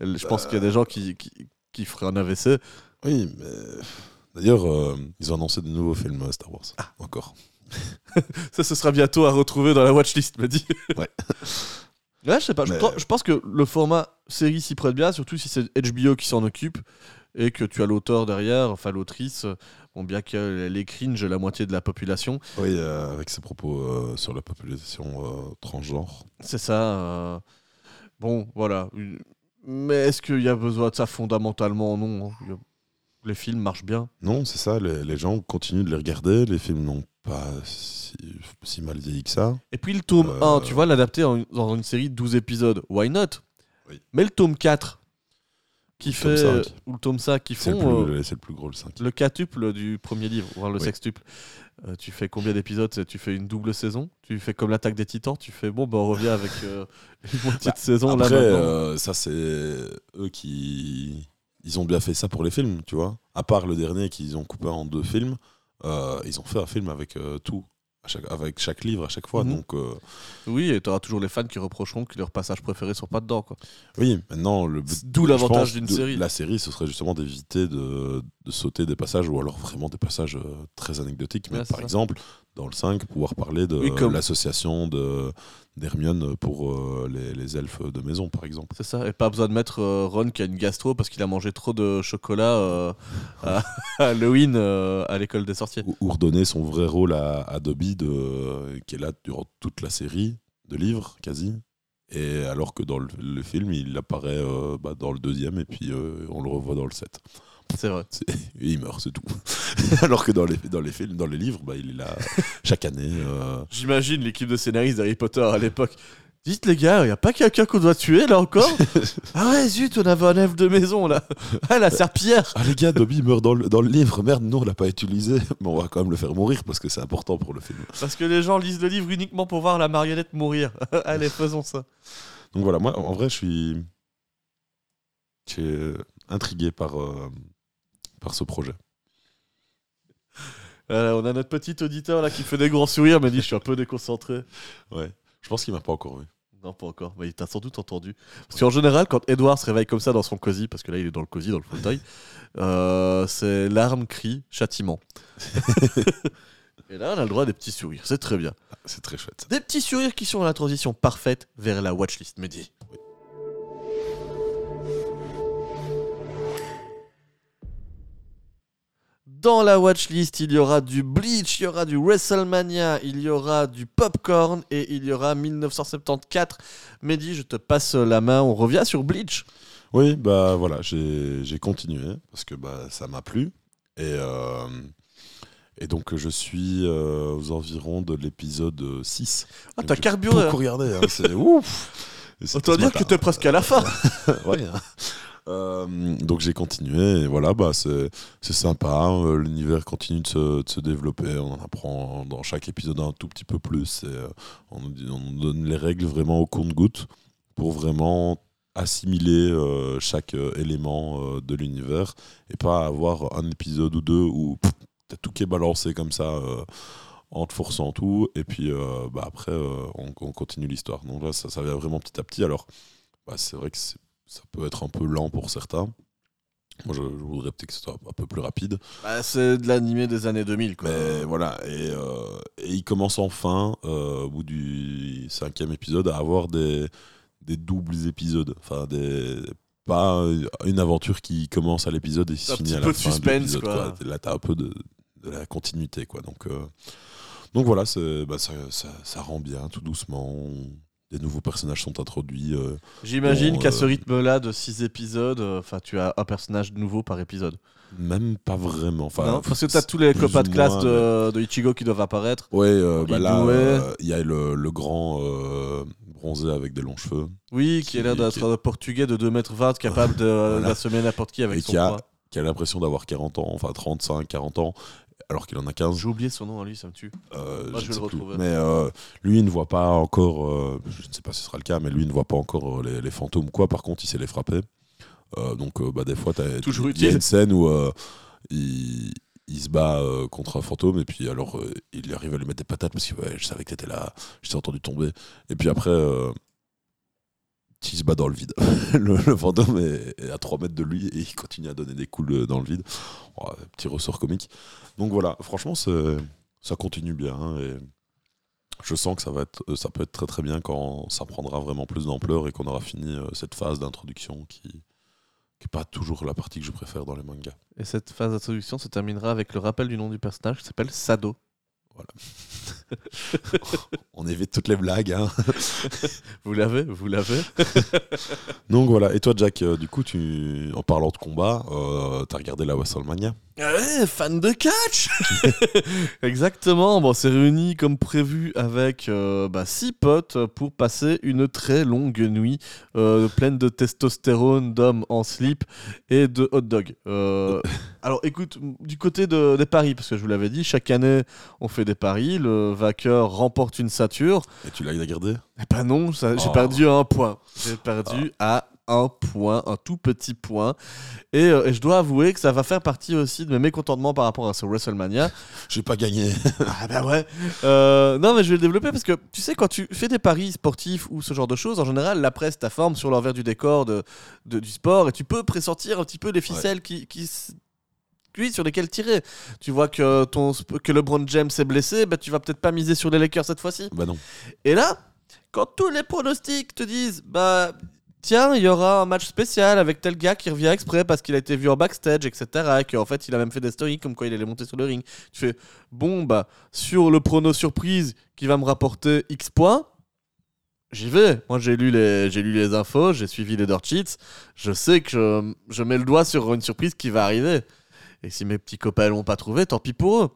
Je pense qu'il y a des gens qui, qui, qui feraient un AVC. Oui, mais. D'ailleurs, ils ont annoncé de nouveaux films Star Wars. Ah. Encore. ça, ce sera bientôt à retrouver dans la watchlist, me dit. Ouais. Ouais, je sais pas. Mais- je pense que le format série s'y prête bien, surtout si c'est HBO qui s'en occupe et que tu as l'auteur derrière, enfin l'autrice. Bon, bien qu'elle est cringe la moitié de la population, Oui, euh, avec ses propos euh, sur la population euh, transgenre. c'est ça. Bon, voilà. Mais est-ce qu'il y a besoin de ça fondamentalement? Non. hein. Les films marchent bien. Non, c'est ça, les, les gens continuent de les regarder, les films n'ont pas si, si mal vieilli que ça. Et puis le tome Euh, 1, tu vois, l'adapter dans une série de 12 épisodes, why not? Oui. Mais le tome 4, qui Le fait. tome 5. Ou le tome 5, qui C'est le, font. plus- euh, le plus gros, le 5. le quatuple du premier livre, voire le Oui. sextuple. Euh, tu fais combien d'épisodes? Tu fais une double saison? Tu fais comme l'attaque des titans? Tu fais bon, bah, on revient avec euh, une moitié de saison Après, ça, c'est eux qui. Ils ont bien fait ça pour les films, tu vois. À part le dernier qu'ils ont coupé en deux films, ils ont fait un film avec tout, à chaque, avec chaque livre à chaque fois. Mhm. Donc, euh, Oui, et tu auras toujours les fans qui reprocheront que leurs passages préférés sont pas dedans. Quoi. oui, maintenant, le but. D'où l'avantage d'une de série. La série, ce serait justement d'éviter de, de sauter des passages ou alors vraiment des passages euh, très anecdotiques. Mais Ouais, par ça. exemple, dans le 5, pouvoir parler de Oui, comme- l'association de d'Hermione pour euh, les, les elfes de maison, par exemple. C'est ça, et pas besoin de mettre euh, Ron qui a une gastro parce qu'il a mangé trop de chocolat euh, à à Halloween à l'école des sorciers. Ou, ou redonner son vrai rôle à, à Dobby, de, qui est là durant toute la série de livres, quasi. Et alors que dans le, le film, il apparaît bah, dans le deuxième et puis on le revoit dans le 7. C'est vrai. Et il meurt, c'est tout. alors que dans les, dans les films, dans les livres, bah, il est là chaque année. euh, J'imagine l'équipe de scénaristes d'Harry Potter à l'époque. Dites les gars, y a pas quelqu'un qu'on doit tuer là encore? Ah ouais, zut, on avait un elfe de maison là. Ah la serpillière Ah les gars, Dobby meurt dans le, dans le livre. Merde, non, on l'a pas utilisé. Mais on va quand même le faire mourir parce que c'est important pour le film. Parce que les gens lisent le livre uniquement pour voir la marionnette mourir. Allez, faisons ça. Donc voilà, moi en vrai, je suis, je suis euh, intrigué par, euh, par ce projet. Euh, on a notre petit auditeur là qui fait des grands sourires, mais dit je suis un peu déconcentré. Ouais. Je pense qu'il m'a pas encore vu. Non, pas encore, mais il t'a sans doute entendu. Parce qu'en général, quand Edouard se réveille comme ça dans son cosy, parce que là il est dans le cosy, dans le fauteuil, euh, c'est larmes, cris, châtiment. Et là, on a le droit à des petits sourires, c'est très bien. Ah, C'est très chouette. Des petits sourires qui sont la transition parfaite vers la watchlist, Mehdi. Dans la watchlist, il y aura du Bleach, il y aura du WrestleMania, il y aura du Popcorn et il y aura 1974. Mehdi, je te passe la main, on revient sur Bleach. Oui, bah voilà, j'ai continué parce que bah, ça m'a plu. Et, euh, et donc je suis euh, aux environs de l'épisode 6. Ah, t'as carburé. beaucoup hein. regardé, hein, c'est ouf Autant dire que t'es presque à la fin. Ouais, hein. Donc j'ai continué et voilà bah c'est sympa euh, l'univers continue de se, de se développer. On en apprend dans chaque épisode un tout petit peu plus euh, on, on donne les règles vraiment au compte-goutte pour vraiment assimiler euh, chaque euh, élément euh, de l'univers et pas avoir un épisode ou deux où t'as tout qui est balancé comme ça euh, en te forçant tout et puis euh, bah, après euh, on, on continue l'histoire. Donc là ça, ça vient vraiment petit à petit. Alors bah, c'est vrai que c'est- ça peut être un peu lent pour certains moi je, je voudrais peut-être que ce soit un peu plus rapide Bah, c'est de l'animé des années 2000, quoi. mais voilà, et, euh, et il commence enfin, euh, au bout du cinquième épisode, à avoir des, des doubles épisodes. Enfin, des, pas une aventure qui commence à l'épisode et se finit à la de fin de suspense, l'épisode, quoi. Là, t'as un peu de, de la continuité, quoi. Donc, euh, donc voilà, bah, ça, ça, ça rend bien, tout doucement. Des nouveaux personnages sont introduits. euh, J'imagine qu'à euh, ce rythme-là de 6 épisodes, euh, enfin tu as un personnage nouveau par épisode. même pas vraiment. Enfin, non Parce que tu as tous les copains de classe moins, de, de Ichigo qui doivent apparaître. Ouais, bah là, il y a le, le grand bronzé avec des longs cheveux. Oui, qui, Qui- est là d'être qui- un portugais de 2m20 capable de Voilà. n'importe qui avec Et son qui a- poids. qui a l'impression d'avoir 40 ans, enfin 35, 40 ans, alors qu'il en a 15. J'ai oublié son nom à lui, ça me tue. euh, Moi, je vais le retrouver. Mais euh, lui, il ne voit pas encore, euh, je ne sais pas si ce sera le cas, mais lui, il ne voit pas encore les, les fantômes, quoi. Par contre, il sait les frapper. Donc, bah, des fois, il y a une scène où il, il se bat contre un fantôme, et puis alors, il arrive à lui mettre des patates parce que ouais, je savais que t'étais là, je t'ai entendu tomber. Et puis après. Il se bat dans le vide. le, le est, à 3 mètres de lui et il continue à donner des coups dans le vide. Oh, petit ressort comique. Donc voilà, franchement, ça continue bien hein, et je sens que ça va être, euh, ça peut être très très bien quand ça prendra vraiment plus d'ampleur et qu'on aura fini euh, cette phase d'introduction qui qui est pas toujours la partie que je préfère dans les mangas. Et cette phase d'introduction se terminera avec le rappel du nom du personnage qui s'appelle Sado. On évite toutes les blagues. Hein. Vous l'avez Vous l'avez Donc voilà. Et toi, Jack, euh, du coup, tu, en parlant de combat, euh, t'as regardé la WrestleMania? Ouais, fan de catch Exactement, bon, on s'est réunis comme prévu avec euh, bah, six potes pour passer une très longue nuit euh, pleine de testostérone, d'hommes en slip et de hot dog. Euh, alors écoute, du côté de- des paris, parce que je vous l'avais dit, chaque année on fait des paris, le vainqueur remporte une sature. Et tu l'as gardé? Eh ben non, ça- j'ai Oh. perdu à un point. J'ai perdu à un point, un tout petit point. Et, euh, et je dois avouer que ça va faire partie aussi de mes mécontentements par rapport à ce WrestleMania. J'ai pas gagné. Ah bah ouais. Euh, non mais je vais le développer parce que tu sais quand tu fais des paris sportifs ou ce genre de choses, en général la presse t'informe sur l'envers du décor de, de- du sport et tu peux pressentir un petit peu les ficelles qui, qui sur lesquelles tirer. Tu vois que ton que LeBron James est blessé, bah tu vas peut-être pas miser sur les Lakers cette fois-ci. bah non. Et là, quand tous les pronostics te disent, bah, tiens, il y aura un match spécial avec tel gars qui revient exprès parce qu'il a été vu en backstage, etc., et qu'en fait, il a même fait des stories comme quoi il allait monter sur le ring. Tu fais, bon, bah, sur le prono surprise qui va me rapporter X points, j'y vais. Moi, j'ai lu les, j'ai lu les infos, j'ai suivi les dirt je sais que je, je mets le doigt sur une surprise qui va arriver. Et si mes petits copains l'ont pas trouvé, tant pis pour eux.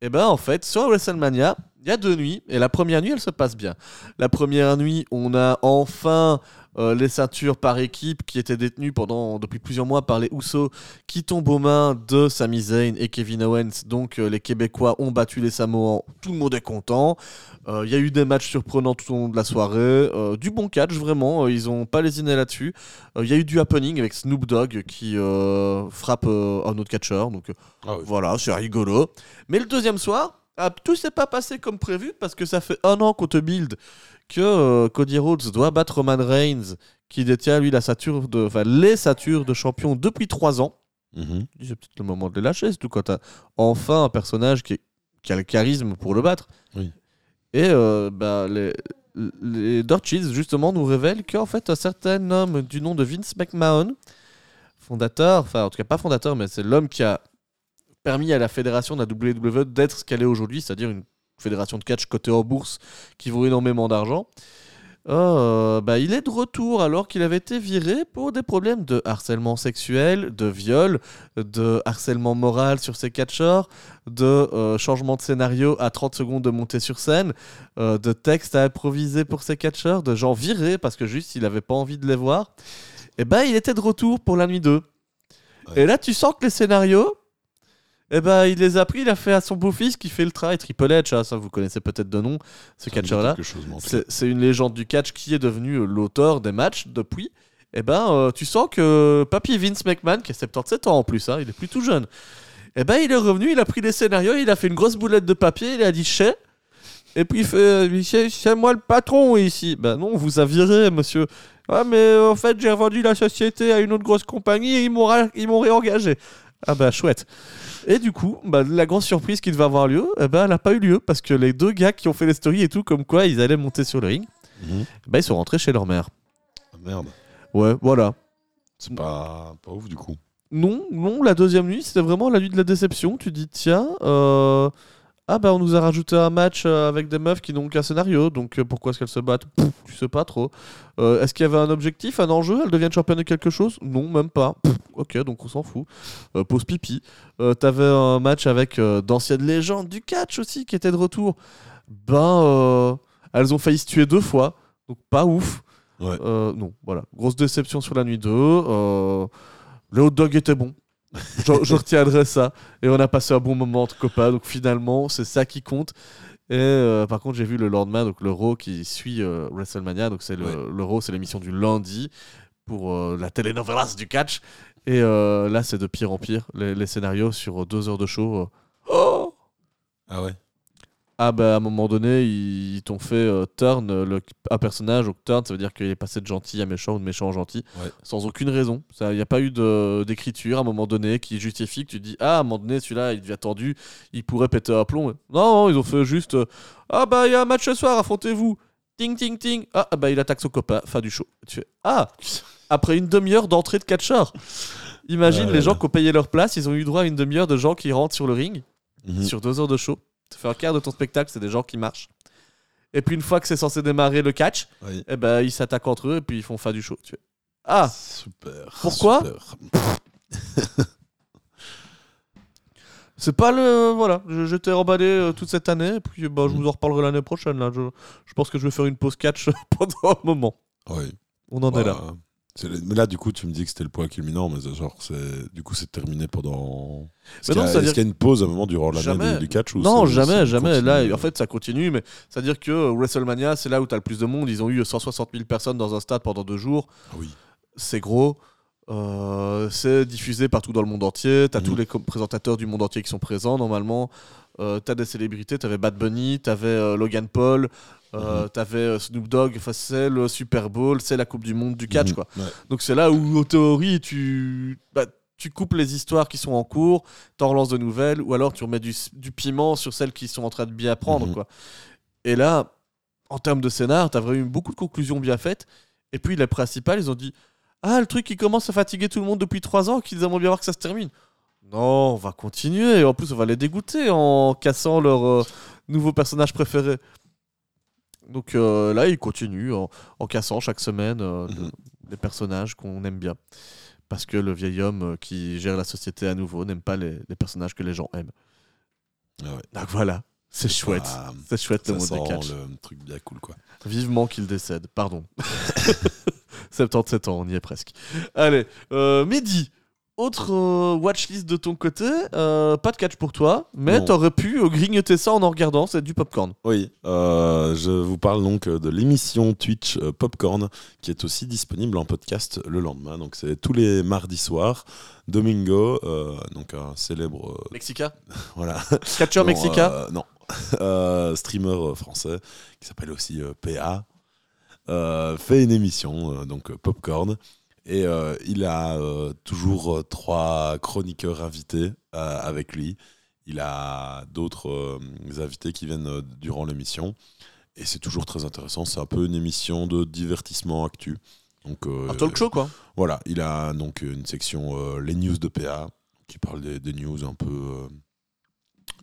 Et ben en fait, sur WrestleMania, il y a deux nuits, et la première nuit, elle se passe bien. La première nuit, on a enfin euh, les ceintures par équipe qui étaient détenues pendant depuis plusieurs mois par les Usos, qui tombent aux mains de Sami Zayn et Kevin Owens. Donc euh, les Québécois ont battu les Samoans, tout le monde est content. Euh, Il y a eu des matchs surprenants tout au long de la soirée, euh, du bon catch vraiment, euh, ils ont pas lésiné là-dessus. Euh, Il y a eu du happening avec Snoop Dogg qui euh, frappe euh, un autre catcheur, donc euh, Ah oui. voilà, c'est rigolo. Mais le deuxième soir, ah, tout s'est pas passé comme prévu parce que ça fait un an qu'on te build que euh, Cody Rhodes doit battre Roman Reigns, qui détient lui la sature de, enfin les satures de champion depuis trois ans. Mhm. C'est peut-être le moment de les lâcher, surtout quand t'as enfin un personnage qui, est- qui a le charisme pour le battre. Oui. Et euh, bah, les, les Dirt Sheets, justement, nous révèlent qu'en fait, un certain homme du nom de Vince McMahon, fondateur, enfin, en tout cas, pas fondateur, mais c'est l'homme qui a permis à la fédération de la WWE d'être ce qu'elle est aujourd'hui, c'est-à-dire une fédération de catch cotée en bourse qui vaut énormément d'argent. Euh, bah, il est de retour alors qu'il avait été viré pour des problèmes de harcèlement sexuel, de viol, de harcèlement moral sur ses catcheurs, de euh, changement de scénario à 30 secondes de montée sur scène, euh, de textes à improviser pour ses catcheurs, de gens virés parce que juste il avait pas envie de les voir. Et ben il était de retour pour la nuit 2. Ouais. Et là tu sens que les scénarios, et ben il les a pris, il a fait à son beau-fils qui fait le travail, Triple H, hein, ça vous connaissez peut-être de nom, ce catcheur-là. C'est une légende du catch qui est devenu euh, l'auteur des matchs depuis. Et ben, euh, tu sens que Papy Vince McMahon, qui a 77 ans en plus, hein, il est plus tout jeune, et ben il est revenu, il a pris les scénarios, il a fait une grosse boulette de papier, il a dit chez. Et puis il fait euh, c'est moi le patron ici. Ben non, on vous a viré, monsieur. Ah, mais euh, en fait, j'ai revendu la société à une autre grosse compagnie et ils m'ont réengagé. Ah bah chouette. Et du coup, bah, la grosse surprise qui devait avoir lieu, eh ben, elle n'a pas eu lieu parce que les deux gars qui ont fait les stories et tout, comme quoi ils allaient monter sur le ring, Mhm. bah, ils sont rentrés chez leur mère. Ah, Merde. Ouais, voilà. C'est pas, pas ouf du coup. Non, non, la deuxième nuit, c'était vraiment la nuit de la déception. Tu dis, tiens, euh, ah bah on nous a rajouté un match euh, avec des meufs qui n'ont qu'un scénario, donc euh, pourquoi est-ce qu'elles se battent? Tu sais pas trop. Euh, est-ce qu'il y avait un objectif, un enjeu? Elles deviennent championnes de quelque chose? Non, même pas. Ok, donc on s'en fout. Euh, pause pipi. Euh, T'avais un match avec d'anciennes légendes du catch aussi qui étaient de retour. Ben, euh, elles ont failli se tuer deux fois, donc pas ouf. Ouais. Euh, non, voilà. Grosse déception sur la nuit 2. Euh, le hot dog était bon. Je, je retiendrai ça. Et on a passé un bon moment entre copains. Donc finalement, c'est ça qui compte. Et euh, par contre, j'ai vu le lendemain, donc le Raw qui suit euh, WrestleMania. Donc c'est le, Ouais. le Raw, c'est l'émission du lundi pour euh, la telenovelas du catch. Et là, c'est de pire en pire. Les, les scénarios sur deux heures de show. oh Ah ouais. Ah bah à un moment donné, ils, t'ont fait euh, turn le, un personnage, donc turn ça veut dire qu'il est passé de gentil à méchant ou de méchant à gentil, Ouais. sans aucune raison. Il n'y a pas eu d'écriture à un moment donné qui justifie que tu dis ah à un moment donné celui-là il devient tendu, il pourrait péter un plomb. Non, non, ils ont fait juste euh, ah bah il y a un match ce soir, affrontez-vous. Ting ting ting. Ah ah, bah il attaque son copain, fin du show. Tu fais ah après une demi-heure d'entrée de catcheur. Imagine les gens qui ont payé leur place, ils ont eu droit à une demi-heure de gens qui rentrent sur le ring Mhm. sur deux heures de show. Tu fais un quart de ton spectacle, c'est des gens qui marchent. Et puis une fois que c'est censé démarrer le catch, Oui. eh ben, ils s'attaquent entre eux et puis ils font fin du show. Tu Ah, Super. Pourquoi c'est pas le. Voilà, je- j'étais emballé euh, toute cette année et puis bah, je Mm. vous en reparlerai l'année prochaine. Là. Je, je pense que je vais faire une pause catch pendant un moment. Oui. On en est là. Mais là, du coup, tu me dis que c'était le point culminant, mais genre, c'est... du coup, c'est terminé pendant. Est-ce Mais qu'il y, c'est-à-dire est-ce qu'il y a une pause à un moment durant l'année du, du catch ou Non, jamais, jamais. Là, en fait, ça continue, mais c'est-à-dire que WrestleMania, c'est là où tu as le plus de monde. Ils ont eu 160 000 personnes dans un stade pendant deux jours. Ah oui. c'est gros. Euh, c'est diffusé partout dans le monde entier. T'as Mhm. tous les co- présentateurs du monde entier qui sont présents normalement. Euh, t'as des célébrités. T'avais Bad Bunny, t'avais euh, Logan Paul, euh, Mhm. t'avais euh, Snoop Dogg. C'est le Super Bowl, c'est la Coupe du Monde du catch, Mhm. quoi. Ouais. Donc c'est là où, en théorie, tu, bah, tu coupes les histoires qui sont en cours, t'en relances de nouvelles, ou alors tu remets du, du piment sur celles qui sont en train de bien prendre, Mhm. quoi. Et là, en termes de scénar, t'as vraiment eu beaucoup de conclusions bien faites. Et puis les principales, ils ont dit Ah, le truc qui commence à fatiguer tout le monde depuis trois ans, qu'ils aimeraient bien voir que ça se termine. Non, on va continuer. En plus, on va les dégoûter en cassant leur euh, nouveau personnage préféré. Donc euh, là, ils continuent en, en cassant chaque semaine euh, de- Mhm. des personnages qu'on aime bien. Parce que le vieil homme euh, qui gère la société à nouveau n'aime pas les, les personnages que les gens aiment. Ah ouais. Donc voilà, c'est chouette. Ah, C'est chouette le monde des catch. le truc bien cool, quoi. Vivement qu'il décède, pardon. 77 ans, on y est presque. Allez, euh, Mehdi, autre euh, watchlist de ton côté, euh, pas de catch pour toi, mais Non. t'aurais pu euh, grignoter ça en en regardant, c'est du popcorn. Oui, euh, je vous parle donc de l'émission Twitch euh, Popcorn qui est aussi disponible en podcast le lendemain. Donc c'est tous les mardis soirs. Domingo, euh, donc un célèbre euh, Mexica voilà Catcher Non, Mexica euh, Non, Euh, streamer euh, français qui s'appelle aussi euh, PA euh, fait une émission euh, donc euh, Popcorn et euh, il a euh, toujours euh, trois chroniqueurs invités avec lui. Il a d'autres invités qui viennent durant l'émission. Et c'est toujours très intéressant. C'est un peu une émission de divertissement actu. Donc, euh, Un talk show, quoi. Voilà, il a donc une section euh, les news de PA qui parle des, des news un peu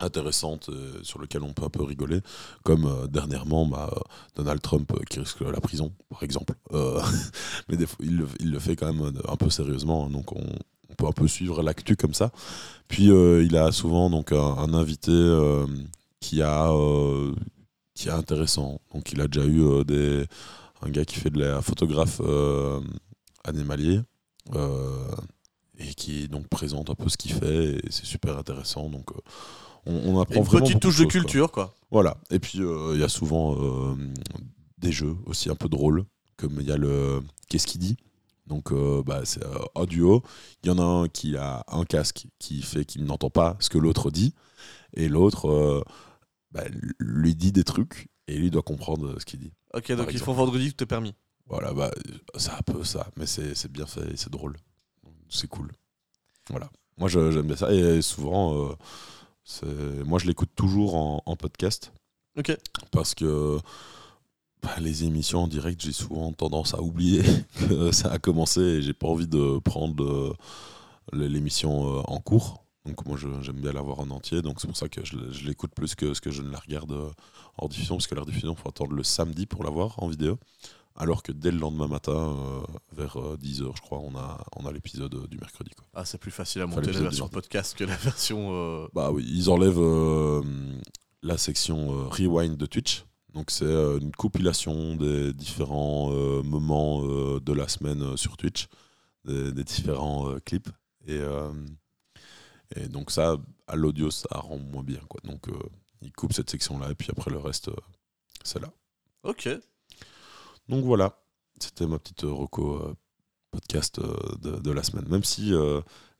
intéressantes euh, sur lesquelles on peut un peu rigoler, comme euh, dernièrement bah, euh, Donald Trump qui risque la prison, par exemple. Mais des fois, il, le, fait quand même un peu sérieusement, hein, donc on, peut un peu suivre l'actu comme ça. Puis il a souvent donc un, invité qui a qui est intéressant. Donc il a déjà eu des un gars qui fait de la photographe animalier et qui donc présente un peu ce qu'il fait et c'est super intéressant. Donc on, on apprend Une vraiment petite touche de culture, quoi. Voilà. Et puis, euh, il y a souvent euh, des jeux aussi un peu drôles, comme il y a le Qu'est-ce qu'il dit? Donc, euh, bah, c'est euh, un duo. Il y en a un qui a un casque qui fait qu'il n'entend pas ce que l'autre dit, et l'autre euh, bah, lui dit des trucs, et lui doit comprendre ce qu'il dit. Ok, donc ils font vendredi, tout est permis. Voilà, bah, c'est un peu ça, mais c'est c'est bien fait et c'est drôle. C'est cool. Voilà. Moi, j'aime bien ça. Et souvent, moi, je l'écoute toujours en, en podcast. Ok. Parce que bah, les émissions en direct, j'ai souvent tendance à oublier que ça a commencé et j'ai pas envie de prendre euh, l'émission euh, en cours. Donc moi j'aime bien l'avoir en entier, donc c'est pour ça que je, l'écoute plus que ce que je ne la regarde euh, en diffusion, parce que la diffusion, il faut attendre le samedi pour la voir en vidéo. Alors que dès le lendemain matin, euh, vers 10h, je crois, on a, on a l'épisode euh, du mercredi. Quoi. Ah, c'est plus facile à Enfin, monter la version podcast que la version. euh, Bah oui, ils enlèvent euh, la section euh, rewind de Twitch. Donc c'est euh, une compilation des différents euh, moments euh, de la semaine euh, sur Twitch, des, des différents euh, clips. Et, euh, et donc ça, à l'audio, ça rend moins bien. Quoi. Donc euh, ils coupent cette section-là et puis après le reste, euh, c'est là. Ok. Donc voilà, c'était ma petite euh, reco euh, podcast euh, de, de la semaine. Même si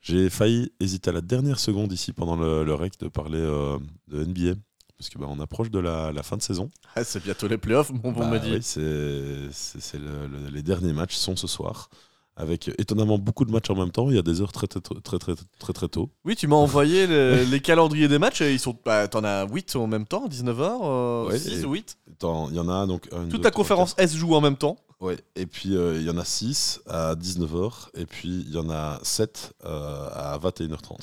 j'ai failli hésiter à la dernière seconde ici pendant le, le rec de parler de NBA. parce que bah, on approche de la, la fin de saison. Ah, c'est bientôt les playoffs, mon bon Bah me dit. oui, c'est c'est- c'est le- le- les derniers matchs sont ce soir. Avec étonnamment beaucoup de matchs en même temps, il y a des heures très très très très très, très, très tôt. Oui, tu m'as envoyé le- les calendriers des matchs. et Ils sont, bah, t'en as 8 en même temps, 19h, Ouais, 6 et- ou 8. Attends, Il y en a donc. Toute deux, la conférence S joue en même temps. Ouais, et puis euh, il y en a 6 à 19h, et puis il y en a 7 euh, à 21h30.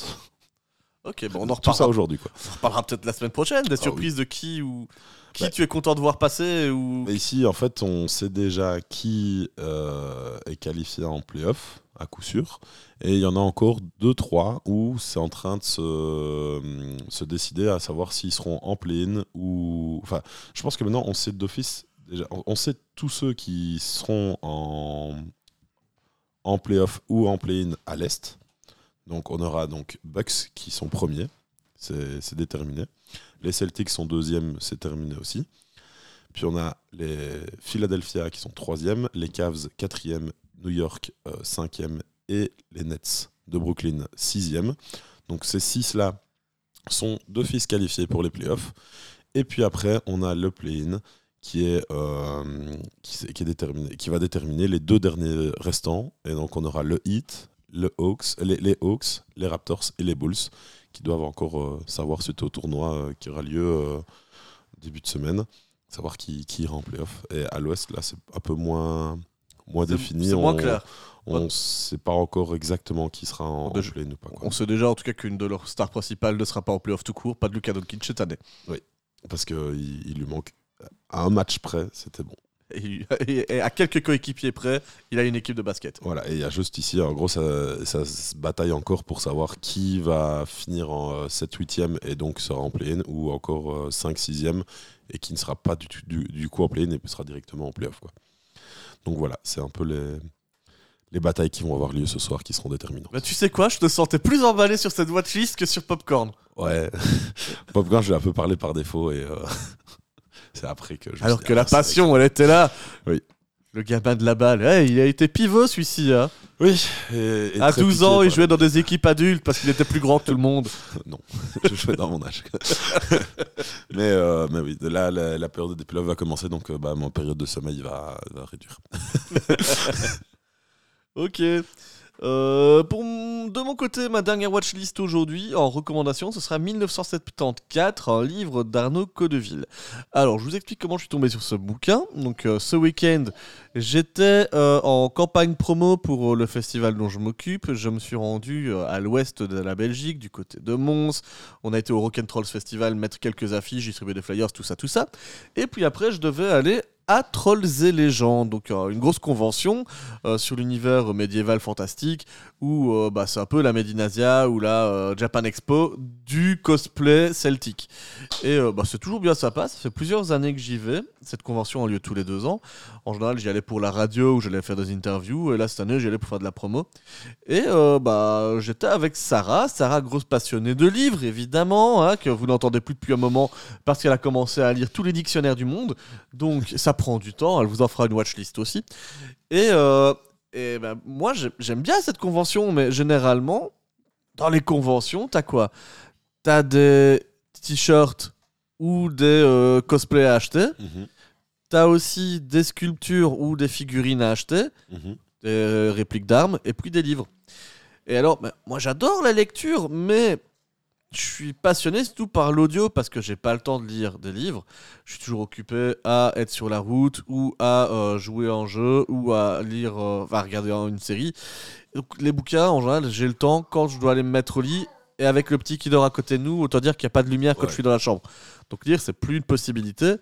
Ok, bon, on en Tout reparlera, ça aujourd'hui, quoi. on reparlera peut-être la semaine prochaine. Des Ah surprises de qui ou qui Bah. tu es content de voir passer ou Mais ici, en fait, on sait déjà qui euh, est qualifié en playoff, à coup sûr. Et il y en a encore 2-3 où c'est en train de se, se décider à savoir s'ils seront en play-in ou. Enfin, je pense que maintenant, on sait d'office. Déjà, on- on sait tous ceux qui seront en, en playoff ou en play-in à l'Est. Donc, on aura donc Bucks qui sont premiers. C'est déterminé. Les Celtics sont deuxièmes, c'est terminé aussi. Puis on a les Philadelphia qui sont troisième, les Cavs quatrième, New York euh, cinquième et les Nets de Brooklyn sixième. Donc ces six-là sont d'office qualifiés pour les playoffs. Et puis après, on a le play-in qui est, euh, qui, qui va déterminer les deux derniers restants. Et donc on aura le Heat, le Hawks, les, les Hawks, les Raptors et les Bulls qui doivent encore euh, savoir suite au tournoi euh, qui aura lieu euh, début de semaine, savoir qui, qui ira en playoff. Et à l'ouest, là, c'est un peu moins, moins défini. C'est moins On- clair. On ne sait pas encore exactement qui sera en, en play ou pas. quoi. On sait déjà en tout cas qu'une de leurs stars principales ne sera pas en playoff tout court, pas de Luka Doncic cette année. Parce qu'il il lui manque à un match près, c'était bon. Et, et- et à quelques coéquipiers près, il a une équipe de basket. Voilà, et il y a juste ici, en gros, ça, ça se bataille encore pour savoir qui va finir en 7-8e et donc sera en play-in, ou encore 5-6e et qui ne sera pas du, tout- du, du coup en play-in et sera directement en play-off. Quoi. Donc voilà, c'est un peu les, les batailles qui vont avoir lieu ce soir qui seront déterminantes. Bah, tu sais quoi, je te sentais plus emballé sur cette watchlist que sur Popcorn. Ouais, Popcorn, je l'ai un peu parlé par défaut et euh, c'est après que je. Alors suis que la ah, passion, elle était là. Oui. Le gamin de la balle, hey, il a été pivot celui-ci. Hein. Oui, et- et À très 12 piqué ans, il jouait dans des équipes adultes parce qu'il était plus grand que tout le monde. non, je jouais dans mon âge. mais, euh, mais oui, là, la, la période des playoffs va commencer, donc euh, bah, mon période de sommeil va, va réduire. Ok. Euh, de mon côté, ma dernière watchlist aujourd'hui, en recommandation, ce sera 1974, un livre d'Arnaud Codeville. Alors, je vous explique comment je suis tombé sur ce bouquin. Donc, euh, ce week-end, j'étais euh, en campagne promo pour euh, le festival dont je m'occupe. Je me suis rendu euh, à l'ouest de la Belgique, du côté de Mons. On a été au Rock'n'Trolls Festival mettre quelques affiches, distribuer des flyers, tout ça, tout ça. Et puis après, je devais aller à Trolls et Légendes, donc une grosse convention sur l'univers médiéval fantastique où bah, c'est un peu la Medinasia ou la Japan Expo du cosplay celtique. Et bah, c'est toujours bien sympa, ça fait plusieurs années que j'y vais. Cette convention a lieu tous les deux ans. En général, j'y allais pour la radio où j'allais faire des interviews et là cette année, j'y allais pour faire de la promo. Et euh, bah, j'étais avec Sarah, Sarah grosse passionnée de livres évidemment, hein, que vous n'entendez plus depuis un moment parce qu'elle a commencé à lire tous les dictionnaires du monde. Donc ça prend du temps, elle vous en fera une watchlist aussi. Et, euh, et ben, moi j'ai- j'aime bien cette convention, mais généralement, dans les conventions, t'as quoi? T'as des t-shirts ou des euh, cosplays à acheter. T'as aussi des sculptures ou des figurines à acheter, des répliques d'armes, et puis des livres. Et alors, ben, moi j'adore la lecture, mais je suis passionné surtout par l'audio parce que j'ai pas le temps de lire des livres. Je suis toujours occupé à être sur la route ou à euh, jouer en jeu ou à lire, euh, à regarder une série. Donc, les bouquins, en général, j'ai le temps quand je dois aller me mettre au lit et avec le petit qui dort à côté de nous, autant dire qu'il n'y a pas de lumière quand Ouais. je suis dans la chambre. Donc lire, c'est plus une possibilité.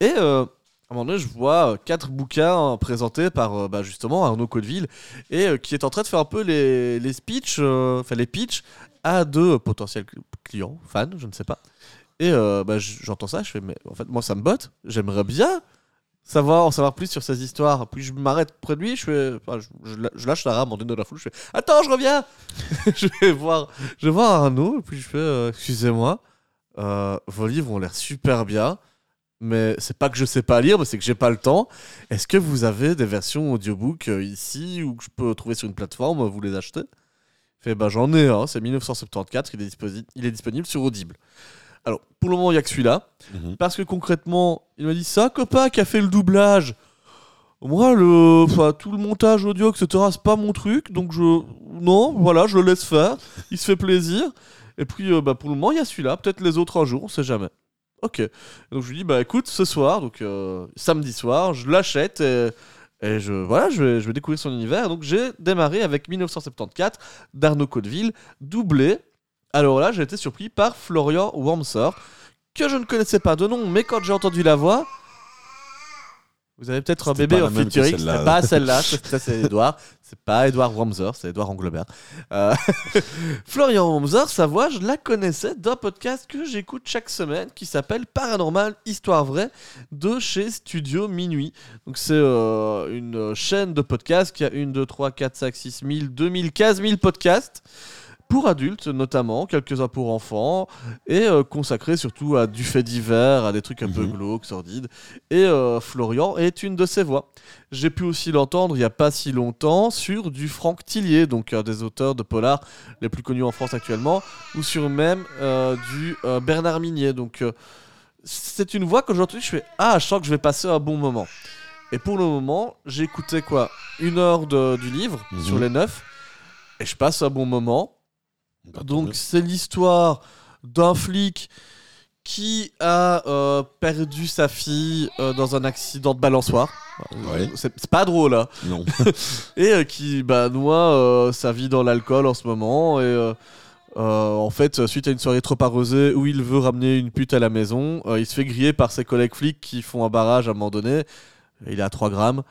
Et euh, un moment donné, je vois euh, quatre bouquins euh, présentés par euh, bah, justement Arnaud Codeville et euh, qui est en train de faire un peu les, speeches, les pitchs à deux potentiels cl- clients, fans, je ne sais pas. Et bah, j'entends ça, je fais, mais en fait, moi, ça me botte. J'aimerais bien savoir, en savoir plus sur ces histoires. Puis je m'arrête près de lui, je fais, je, la- lâche un moment donné dans la foule, je fais, attends, je reviens. je vais voir, je vais voir Arnaud, et puis je fais, excusez-moi, vos livres ont l'air super bien. Mais c'est pas que je sais pas lire, mais c'est que j'ai pas le temps. Est-ce que vous avez des versions audiobook euh, ici ou que je peux trouver sur une plateforme Vous les achetez? Fait bah j'en ai un, c'est 1974, il est, disposi- il est disponible sur Audible. Alors, pour le moment, il y a que celui-là. Mhm. Parce que concrètement, il m'a dit ça, copain qui a fait le doublage. Moi, le, enfin, tout le montage audio, etc., c'est pas mon truc. Donc, je. Non, voilà, je le laisse faire. Il se fait plaisir. Et puis, euh, bah, pour le moment, il y a celui-là. Peut-être les autres un jour, on sait jamais. Ok. Donc, je lui dis, bah écoute, ce soir, donc euh, samedi soir, je l'achète et, et je, voilà, je vais, je vais découvrir son univers. Donc, j'ai démarré avec 1974 d'Arnaud Codeville, doublé. Alors là, j'ai été surpris par Florian Wormser, que je ne connaissais pas de nom, mais quand j'ai entendu la voix. Vous avez peut-être un bébé en featuring, c'est pas celle-là, ça c'est Edouard, c'est pas Edouard Wormser, c'est Edouard Anglebert. Euh, Florian Wormser, sa voix, je la connaissais d'un podcast que j'écoute chaque semaine qui s'appelle Paranormal Histoire Vraie de chez Studio Minuit. Donc c'est euh, une chaîne de podcasts qui a 1, 2, 3, 4, 5, 6 000, 2000, 15 000 podcasts pour adultes notamment, quelques-uns pour enfants, et euh, consacré surtout à du fait divers, à des trucs un peu Mhm. glauques, sordides. Et euh, Florian est une de ses voix. J'ai pu aussi l'entendre il n'y a pas si longtemps sur du Franck Tillier, donc un des auteurs de polar les plus connus en France actuellement, ou sur même euh, du euh, Bernard Minier. Donc euh, c'est une voix que j'ai entendue, je fais Ah, je sens que je vais passer un bon moment. Et pour le moment, j'ai écouté quoi Une heure de- du livre Mhm. sur les neuf, et je passe un bon moment. Bah, Donc c'est l'histoire d'un flic qui a euh, perdu sa fille euh, dans un accident de balançoire. Ouais. C'est pas drôle, hein. Non. Et euh, qui bah, noie euh, sa vie dans l'alcool en ce moment. Et euh, euh, en fait, suite à une soirée trop arrosée où il veut ramener une pute à la maison, euh, il se fait griller par ses collègues flics qui font un barrage à un moment donné. Il est à 3 grammes.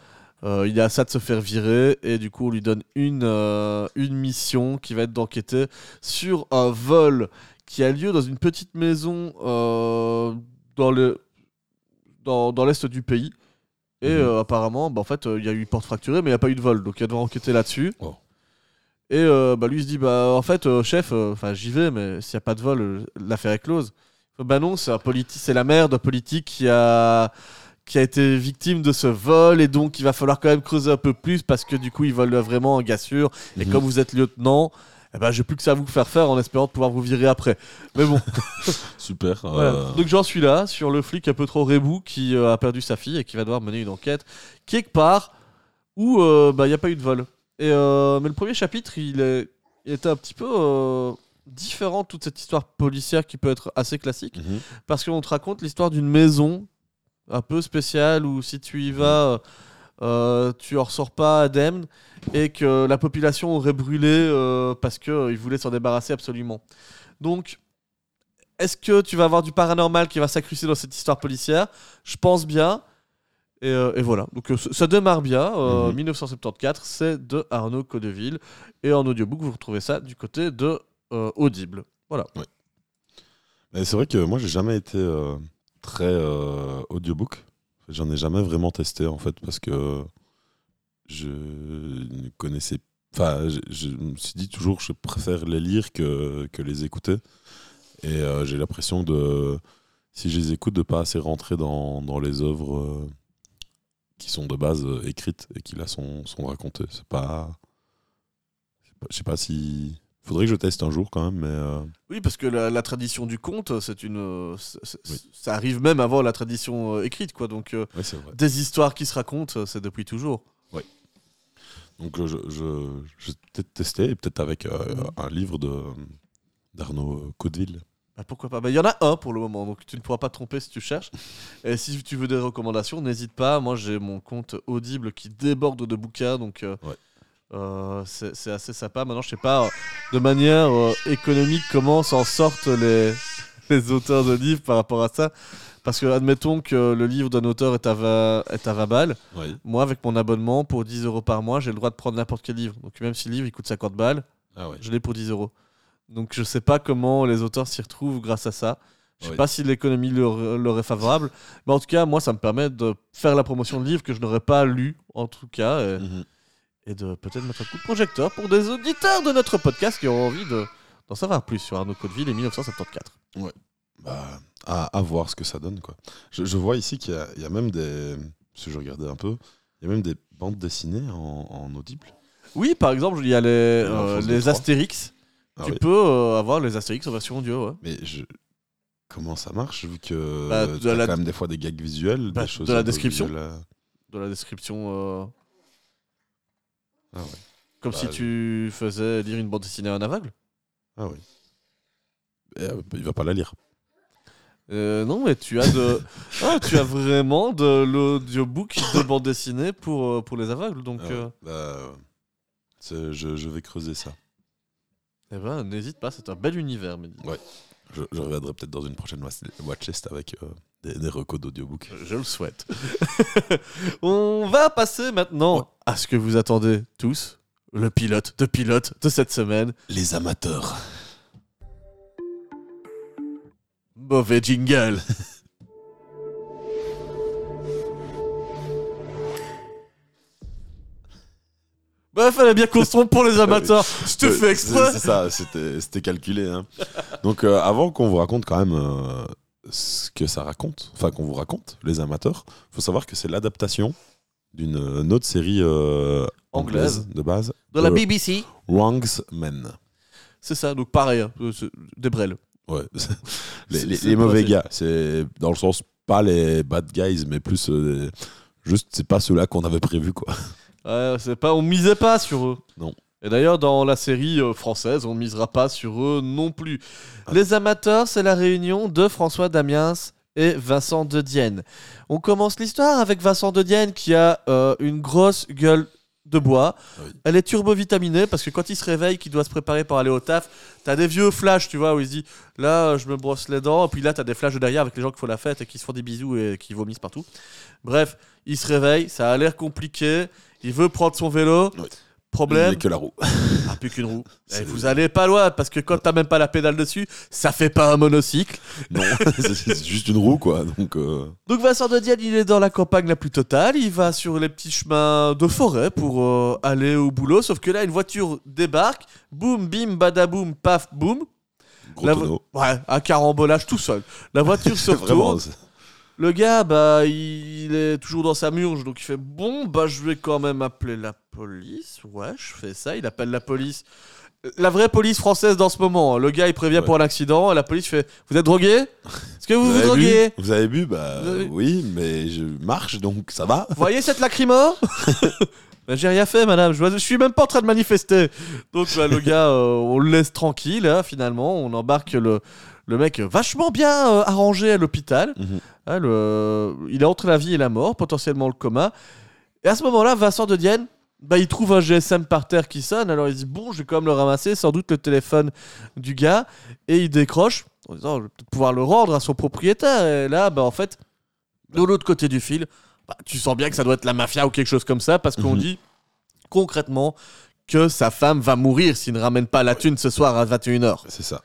Euh, il est à ça de se faire virer et du coup on lui donne une, euh, une mission qui va être d'enquêter sur un vol qui a lieu dans une petite maison euh, dans le dans, dans l'est du pays et Mhm. apparemment bah, en fait il y a eu une porte fracturée mais il n'y a pas eu de vol donc il doit enquêter là-dessus Oh. et bah, lui il se dit bah en fait chef enfin j'y vais mais s'il n'y a pas de vol l'affaire est close bah non c'est la mère d'un politique qui a qui a été victime de ce vol et donc il va falloir quand même creuser un peu plus parce que du coup ils veulent vraiment un gars sûr et Mhm. comme vous êtes lieutenant eh ben j'ai plus que ça à vous faire faire en espérant de pouvoir vous virer après mais bon Super. voilà. euh, donc j'en suis là sur le flic un peu trop rebou qui euh, a perdu sa fille et qui va devoir mener une enquête quelque part où euh, bah il y a pas eu de vol et mais le premier chapitre il est il était un petit peu différent de toute cette histoire policière qui peut être assez classique mhm. parce qu'on te raconte l'histoire d'une maison un peu spéciale où si tu y vas, euh, tu en ressors pas indemne et que la population aurait brûlé euh, parce qu'ils voulaient s'en débarrasser absolument. Donc, est-ce que tu vas avoir du paranormal qui va s'incruster dans cette histoire policière? Je pense bien. Et, euh, et voilà, donc euh, ça- démarre bien. euh, Mhm. 1974, c'est de Arnaud Codeville. Et en audiobook, vous retrouvez ça du côté de euh, Audible. Voilà. Mais c'est vrai que moi, j'ai jamais été euh, très euh, audiobook. J'en ai jamais vraiment testé, en fait, parce que je ne connaissais Enfin, je, me suis dit toujours, je préfère les lire que, que les écouter. Et euh, j'ai l'impression de, si je les écoute, de pas assez rentrer dans, dans les œuvres euh, qui sont de base écrites et qui là sont, sont racontées. C'est pas- Je sais pas si. Faudrait que je teste un jour quand même, mais. euh, Oui, parce que la, la tradition du conte, c'est une, Oui. ça arrive même avant la tradition euh, écrite, quoi. Donc, euh, ouais, des histoires qui se racontent, c'est depuis toujours. Donc euh, je, je, je vais peut-être tester, peut-être avec euh, un livre de d'Arnaud Codeville. Bah, pourquoi pas Bah, Il y en a un pour le moment, donc tu ne pourras pas te tromper si tu cherches. Et si tu veux des recommandations, n'hésite pas. Moi, j'ai mon compte Audible qui déborde de bouquins, donc Ouais. Euh, c'est assez sympa. Maintenant, je sais pas euh, de manière euh, économique comment s'en sortent les, les auteurs de livres par rapport à ça. Parce que, admettons que le livre d'un auteur est à 20, est à 20 balles. Oui. Moi, avec mon abonnement, pour 10 euros par mois, j'ai le droit de prendre n'importe quel livre. Donc, même si le livre il coûte 50 balles, Ah je l'ai pour 10 euros. Donc, je sais pas comment les auteurs s'y retrouvent grâce à ça. Je sais Oui. pas si l'économie leur, leur est favorable. Mais en tout cas, moi, ça me permet de faire la promotion de livres que je n'aurais pas lu, en tout cas, et, Mhm. Et de peut-être mettre un coup de projecteur pour des auditeurs de notre podcast qui auront envie de- d'en savoir plus sur Arnaud Codeville et 1974. Bah, à, à voir ce que ça donne. Quoi. Je, je vois ici qu'il y, a- il y a même des. Si je regardais un peu, il y a même des bandes dessinées en, en audible. Oui, par exemple, il y a les, euh, de les. Astérix. Ah tu oui. peux euh, avoir les Astérix en version audio, ouais. Mais je, Comment ça marche vu que Bah, tu de as la- quand même des fois des gags visuels, Bah, des choses de la description. visuelles, euh. Dans la description. euh, Ah ouais. Comme Bah, si tu faisais lire une bande dessinée à un aveugle. Ah oui. Et, euh, il va pas la lire. Euh, non, mais tu as de. Ah, tu as vraiment de l'audiobook de bande dessinée pour, euh, pour les aveugles. Donc, Ah ouais. euh, Bah, je vais creuser ça. eh ben, n'hésite pas, c'est un bel univers, Mehdi. Je, je reviendrai peut-être dans une prochaine watch- watchlist avec euh, des, des recos d'audiobook. Je le souhaite. On va passer maintenant Ouais. à ce que vous attendez tous. Le pilote de pilote de cette semaine. Les amateurs. Mauvais jingle. Bah, fallait bien qu'on se trompe pour les amateurs. Je te Euh, fais exprès. C'est c'est ça, c'était calculé. hein. Donc, euh, avant qu'on vous raconte quand même euh, ce que ça raconte, enfin qu'on vous raconte, les amateurs, faut savoir que c'est l'adaptation d'une autre série euh, anglaise. Anglaise. de base, De la BBC. Wrong's Men. C'est ça, donc pareil, hein, des brels. Ouais. les, mauvais gars, c'est dans le sens pas les bad guys, mais plus euh, juste c'est pas ceux-là qu'on avait prévu quoi. Ouais, c'est pas, on misait pas sur eux. Non. Et d'ailleurs, dans la série euh, française, on misera pas sur eux non plus. Ah. Les amateurs, c'est la réunion de François Damiens et Vincent de Dienne. On commence l'histoire avec Vincent de Dienne qui a euh, une grosse gueule de bois. Oui. Elle est turbo-vitaminée parce que quand il se réveille, qu'il doit se préparer pour aller au taf, t'as des vieux flashs, tu vois, où il se dit là, je me brosse les dents. Et puis là, t'as des flashs de derrière avec les gens qui font la fête et qui se font des bisous et qui vomissent partout. Bref, il se réveille, ça a l'air compliqué. Il veut prendre son vélo. Il Problème, a que la roue. ah, plus qu'une roue. Eh, C'est- vous allez pas loin parce que quand t'as même pas la pédale dessus, ça fait pas un monocycle. Non, c'est juste une roue quoi. Donc euh, Donc Vincent de Dienne, il est dans la campagne la plus totale. Il va sur les petits chemins de forêt pour euh, aller au boulot. Sauf que là, une voiture débarque. Boum, bim, badaboum, paf, boum. gros La vo-. Ouais, un carambolage tout seul. La voiture se retourne. Le gars, bah, il est toujours dans sa murge, donc il fait bon, bah, je vais quand même appeler la police. Ouais, je fais ça. Il appelle la police. La vraie police française dans ce moment. Le gars, il prévient Ouais. pour un accident. La police fait Vous êtes drogué? Est-ce que vous vous, avez droguez? Vous avez bu? Bah Vous avez- oui, mais je marche donc ça va. Vous voyez cette lacrymo Bah, J'ai rien fait, madame. Je, je suis même pas en train de manifester. Donc, bah, le gars, euh, on le laisse tranquille, hein, finalement. On embarque le, le mec vachement bien euh, arrangé à l'hôpital. Mhm. Hein, le- il est entre la vie et la mort, potentiellement le coma. Et à ce moment-là, Vincent de Dienne, bah, il trouve un GSM par terre qui sonne. Alors il dit Bon, je vais quand même le ramasser, sans doute le téléphone du gars. Et il décroche en disant Je vais peut-être pouvoir le rendre à son propriétaire. Et là, bah, en fait, de l'autre côté du fil, bah, tu sens bien que ça doit être la mafia ou quelque chose comme ça, parce qu'on Mhm. dit concrètement que sa femme va mourir s'il ne ramène pas la thune ce soir à 21h. C'est ça.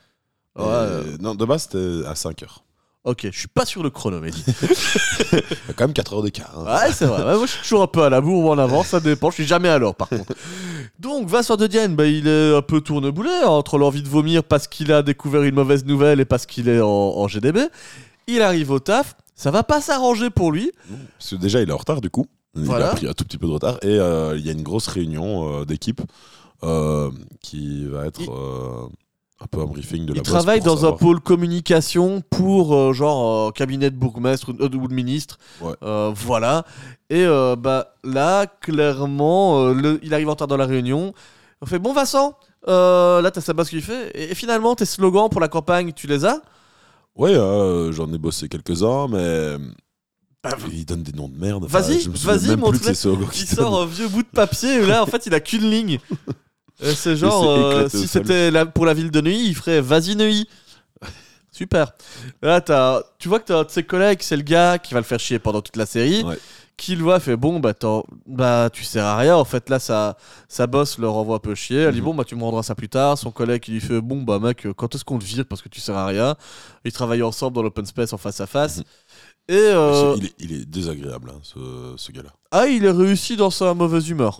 Ouais, euh, Non, de base c'était à 5 heures. ok, je suis pas sur le chrono, Mehdi. Il y a quand même 4 heures d'écart. hein. Ouais, c'est vrai. Ouais, moi, je suis toujours un peu à la bourre ou en avant, ça dépend. Je suis jamais à l'heure, par contre. Donc, Vincent de Dienne, bah, il est un peu tourneboulé entre l'envie de vomir parce qu'il a découvert une mauvaise nouvelle et parce qu'il est en, en GDB. Il arrive au taf, ça va pas s'arranger pour lui. Parce que déjà il est en retard du coup. Il Voilà. a pris un tout petit peu de retard et euh, il y a une grosse réunion euh, d'équipe euh, qui va être Il- un peu un briefing de la Il travaille dans un pôle communication pour euh, genre euh, cabinet de bourgmestre ou, euh, ou de ministre. Ouais. Euh, voilà. Et bah là, clairement, le- il arrive en retard dans la réunion. On fait bon Vincent, là t'as sa bosse qu'il fait. Et, et finalement, tes slogans pour la campagne, tu les as? Ouais, j'en ai bossé quelques-uns, mais il donne des noms de merde. Enfin, Vas-y, souviens vas-y, Il sort un vieux bout de papier et là en fait il a qu'une ligne. Et C'est genre euh, si c'était pour la ville de Neuilly, il ferait vas-y Neuilly. Super. Là t'as, tu vois que t'as un de ses collègues, c'est le gars qui va le faire chier pendant toute la série, Ouais. qui le voit fait bon bah bah tu sers à rien. En fait là sa sa boss le renvoie un peu chier. Elle dit Mhm. bon bah tu me rendras ça plus tard. Son collègue lui fait bon bah mec quand est-ce qu'on te vire parce que tu sers à rien. Ils travaillent ensemble dans l'open space en face à face. Mhm. Et euh, Il, est, il est désagréable, hein, ce, ce gars-là. ah il est réussi dans sa mauvaise humeur.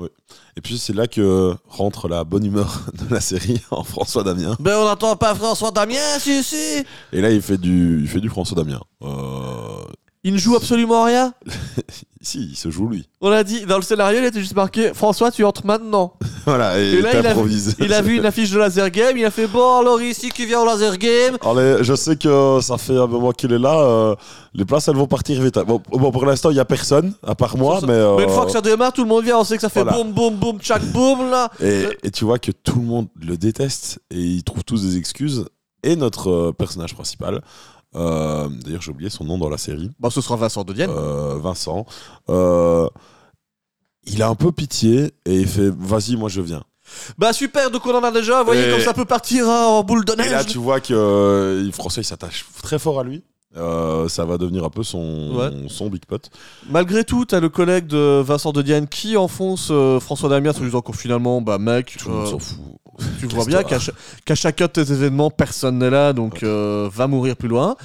Et puis c'est là que rentre la bonne humeur de la série en François Damien. Ben on n'entend pas François Damien, si si. Et là, il fait du, il fait du François Damien. Euh, Il ne joue absolument rien. si, il se joue lui. On a dit dans le scénario, il était juste marqué François, tu entres maintenant. voilà, et Et là, il a, t'improvise. il a vu une affiche de laser game, il a fait bon alors ici qui vient au laser game. Allez, je sais que ça fait un moment qu'il est là. euh, les places, elles vont partir vite. Bon, bon, pour l'instant, il n'y a personne, à part moi. Ça. Mais, euh, Mais une fois que ça démarre, tout le monde vient, on sait que ça fait Voilà. boum boum boum tchac boum là. et, et tu vois que tout le monde le déteste et ils trouvent tous des excuses. Et notre euh, personnage principal, euh, d'ailleurs, j'ai oublié son nom dans la série, Bon, ce sera Vincent de Dienne. euh, Vincent, euh, il a un peu pitié et il fait Vas-y, moi je viens. Bah super, donc on en a déjà, vous voyez Et- comme ça peut partir hein, en boule de Et neige. là, tu vois que euh, François, il s'attache très fort à lui. Euh, ça va devenir un peu son, Ouais. son big pot. Malgré tout, t'as le collègue de Vincent de Dienne qui enfonce euh, François Damiens en lui disant que finalement, bah mec, Tout le monde s'en fout. Tu vois bien qu'à cha- qu'à chacun de tes événements, personne n'est là, donc euh, va mourir plus loin.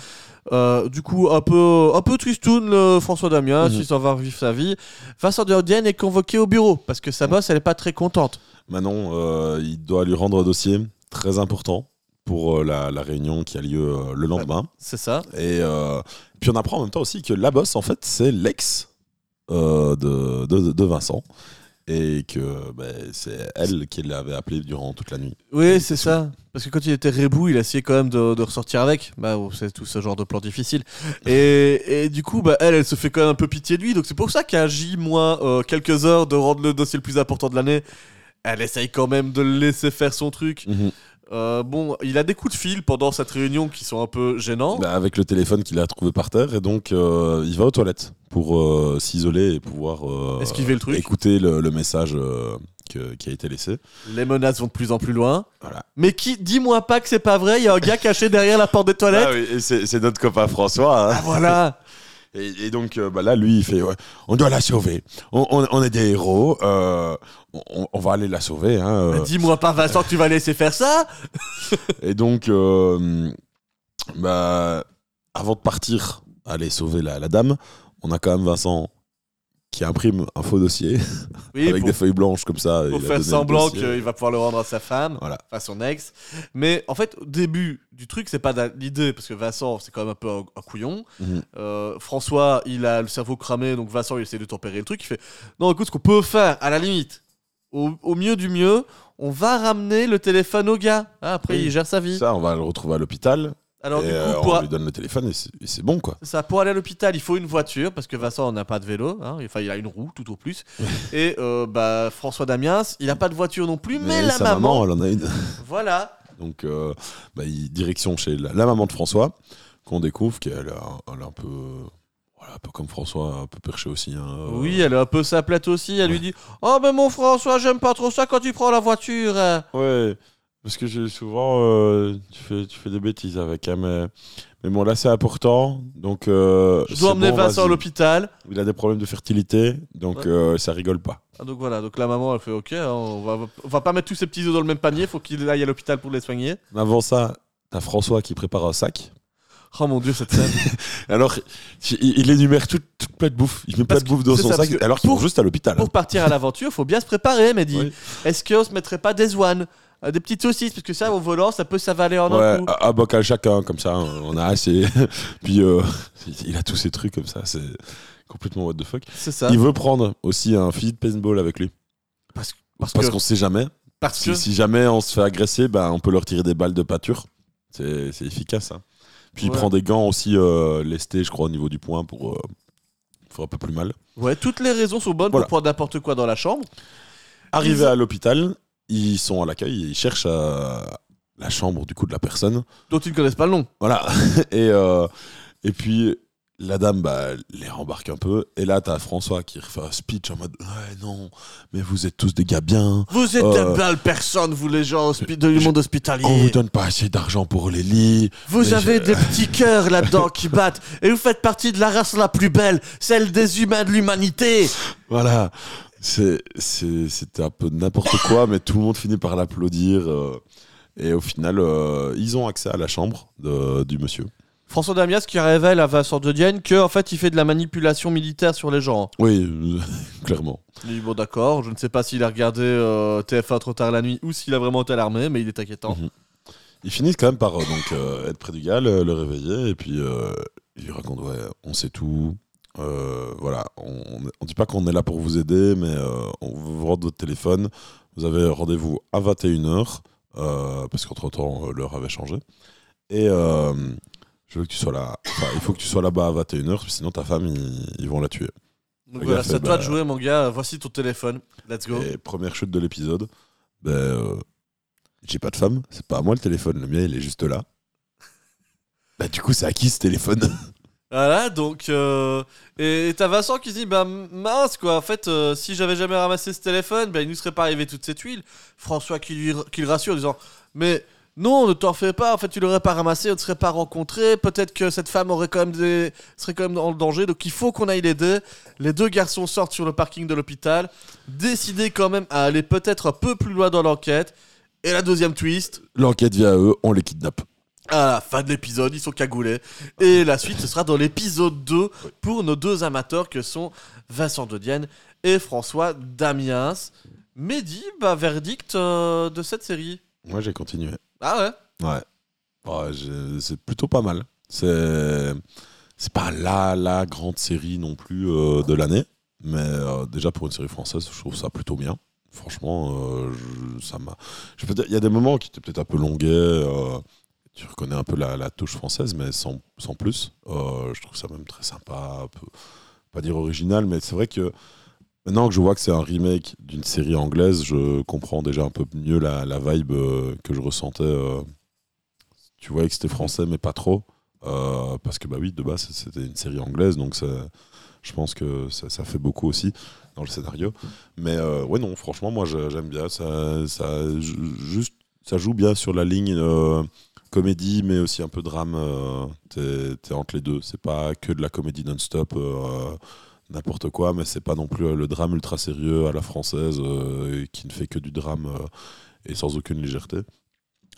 Euh, du coup, un peu, un peu tristoun, le François Damiens, Mhm. il s'en va vivre sa vie. Vincent de est convoqué au bureau parce que sa boss, elle est pas très contente. Manon, euh, il doit lui rendre un dossier très important pour euh, la, la réunion qui a lieu euh, le lendemain. C'est ça. Et euh, puis on apprend en même temps aussi que la boss, en fait, c'est l'ex euh, de, de, de Vincent. Et que ben, c'est elle qui l'avait appelé durant toute la nuit. Oui, c'est ça. Parce que quand il était rebou, il a essayé quand même de, de ressortir avec. Bah, oh, c'est tout ce genre de plan difficile. Et, et du coup, bah, elle, elle se fait quand même un peu pitié de lui. Donc c'est pour ça qu'à J, moins euh, quelques heures de rendre le dossier le plus important de l'année, elle essaye quand même de le laisser faire son truc. Euh, bon, il a des coups de fil pendant cette réunion qui sont un peu gênants. Bah, avec le téléphone qu'il a trouvé par terre. Et donc, euh, il va aux toilettes pour euh, s'isoler et pouvoir Esquiver le truc. écouter le, le message que- qui a été laissé. Les menaces vont de plus en plus loin. Voilà. Mais qui, dis-moi pas que c'est pas vrai, il y a un gars caché derrière la porte des toilettes. Ah oui, c'est notre copain François. hein. Ah, voilà. Et, et donc euh, bah là, lui, il fait ouais, on doit la sauver. On, on- on est des héros. euh, on, on va aller la sauver. hein, euh. Dis-moi pas, Vincent, tu vas laisser faire ça. Et donc, euh, bah, avant de partir, aller sauver la, la dame, on a quand même Vincent qui imprime un faux dossier Oui, avec pour- des feuilles blanches comme ça. pour il faire semblant qu'il va pouvoir le rendre à sa femme, Voilà. à son ex. Mais en fait, au début du truc, c'est pas l'idée, parce que Vincent, c'est quand même un peu un, un couillon. Mhm. Euh, François, il a le cerveau cramé, donc Vincent, il essaie de tempérer le truc. Il fait Non, écoute, ce qu'on peut faire, à la limite, au, au mieux du mieux, on va ramener le téléphone au gars. Ah, après, Oui. il gère sa vie. Ça, on va le retrouver à l'hôpital. Alors, et du euh, coup, pour, on lui donne le téléphone et c'est- bon, quoi. ça, pour aller à l'hôpital, il faut une voiture parce que Vincent n'a pas de vélo. hein. Enfin, il a une roue tout au plus. Et euh, bah, François Damiens, il n'a pas de voiture non plus, mais, la sa maman, elle en a une. voilà. Donc, euh, bah, direction chez la, la maman de François, qu'on découvre qu'elle a- elle est un peu. Voilà, un peu comme François, un peu perché aussi. hein, Oui, elle est un peu sa plate aussi. Elle lui dit Oh, mais mon François, j'aime pas trop ça quand tu prends la voiture. hein. Ouais, parce que souvent, euh, tu, fais, tu fais des bêtises avec, hein, mais, mais bon, là c'est important. Donc, euh, Je dois emmener bon, Vincent à l'hôpital. Il a des problèmes de fertilité, donc Ouais. euh, ça rigole pas. Ah, donc voilà, donc la maman, elle fait Ok, hein, on, va, on va pas mettre tous ces petits œufs dans le même panier, faut qu'il aille à l'hôpital pour les soigner. Mais avant ça, t'as François qui prépare un sac. Oh mon dieu, cette scène. Alors, il, énumère tout, tout plein de bouffe. Il met plein de bouffe dans son ça, sac, alors qu'ils vont juste à l'hôpital. pour partir à l'aventure, faut bien se préparer, Oui. Est-ce qu'on se mettrait pas des oines des petites saucisses, parce que ça, au volant, ça peut s'avaler en un coup. à, à bocal chacun, comme ça, on a assez. Puis euh, il a tous ces trucs comme ça, c'est complètement what the fuck. C'est ça. Il veut prendre aussi un fusil de paintball avec lui. Parce, parce Parce que, qu'on sait jamais. parce Si, que si jamais on se fait agresser, ben, on peut leur tirer des balles de pâture. C'est efficace. hein. Puis il prend des gants aussi euh, lestés, je crois, au niveau du poing pour euh, faire un peu plus mal. ouais, toutes les raisons sont bonnes Voilà. pour prendre n'importe quoi dans la chambre. Arrivé Ils- à l'hôpital, ils sont à l'accueil et ils cherchent euh, la chambre du coup de la personne. dont ils ne connaissent pas le nom. Voilà. et, euh, et puis la dame bah, les rembarque un peu. Et là, t'as François qui refait un speech en mode Ouais, non, mais vous êtes tous des gars bien. Vous êtes Euh, des belles personnes, vous les gens du monde hospitalier. On vous donne pas assez d'argent pour les lits. Vous avez je- des petits cœurs là-dedans qui battent. Et vous faites partie de la race la plus belle, celle des humains de l'humanité. Voilà. C'était un peu n'importe quoi, mais tout le monde finit par l'applaudir. euh, et au final, euh, ils ont accès à la chambre de- du monsieur. François Damias qui révèle à Vincent de Dienne qu'en fait il fait de la manipulation militaire sur les gens. Oui, euh, clairement. Il dit bon d'accord, je ne sais pas s'il a regardé euh, TF1 trop tard la nuit ou s'il a vraiment été alarmé, mais il est inquiétant. Mhm. Ils finissent quand même par euh, donc, être près du gars, le, le réveiller, et puis il lui raconte Ouais, on sait tout. Euh, voilà, on, on dit pas qu'on est là pour vous aider, mais euh, on vous rendre votre téléphone Vous avez rendez-vous à 21h, euh, parce qu'entre-temps, euh, l'heure avait changé. Et je veux que tu sois là. Enfin, il faut que tu sois là-bas à 21h, sinon ta femme, ils, ils vont la tuer. Donc voilà, c'est à toi de jouer, mon gars. Voici ton téléphone. Let's go. Et première chute de l'épisode, ben, j'ai pas de femme, c'est pas à moi le téléphone, le mien il est juste là. Bah du coup c'est à qui ce téléphone? Voilà, donc. euh, Et t'as Vincent qui se dit Bah mince, quoi. En fait, euh, si j'avais jamais ramassé ce téléphone, bah, il nous serait pas arrivé toute cette huile. François qui, lui, qui le rassure en disant Mais non, ne t'en fais pas. En fait, tu l'aurais pas ramassé, on ne serait pas rencontré. Peut-être que cette femme aurait quand même des... serait quand même en danger. Donc il faut qu'on aille l'aider. Les deux garçons sortent sur le parking de l'hôpital, décidés quand même à aller peut-être un peu plus loin dans l'enquête. Et la deuxième twist, L'enquête vient à eux, on les kidnappe. À la fin de l'épisode, ils sont cagoulés. Et la suite, ce sera dans l'épisode 2 pour nos deux amateurs que sont Vincent Dodienne et François Damiens. Mehdi, bah, verdict euh, de cette série. Moi j'ai continué. Ah ouais? Ouais. C'est plutôt pas mal. C'est pas la la grande série non plus euh, de l'année, mais euh, déjà pour une série française, je trouve ça plutôt bien. Franchement, je- ça m'a. Il y a des moments qui étaient peut-être un peu longuets. Tu reconnais un peu la, touche française, mais sans, sans plus. Euh, je trouve ça même très sympa. pas dire original, mais c'est vrai que maintenant que je vois que c'est un remake d'une série anglaise, je comprends déjà un peu mieux la, vibe euh, que je ressentais. euh, tu voyais que c'était français, mais pas trop. Parce que, bah oui, de base, c'était une série anglaise, donc je pense que ça, ça fait beaucoup aussi dans le scénario. Mais ouais, non, franchement, moi, j'aime bien. Ça, ça, ju- juste, ça joue bien sur la ligne comédie, mais aussi un peu drame. euh, T'es entre les deux. C'est pas que de la comédie non-stop. euh, n'importe quoi, mais c'est pas non plus euh, le drame ultra sérieux à la française euh, qui ne fait que du drame et sans aucune légèreté.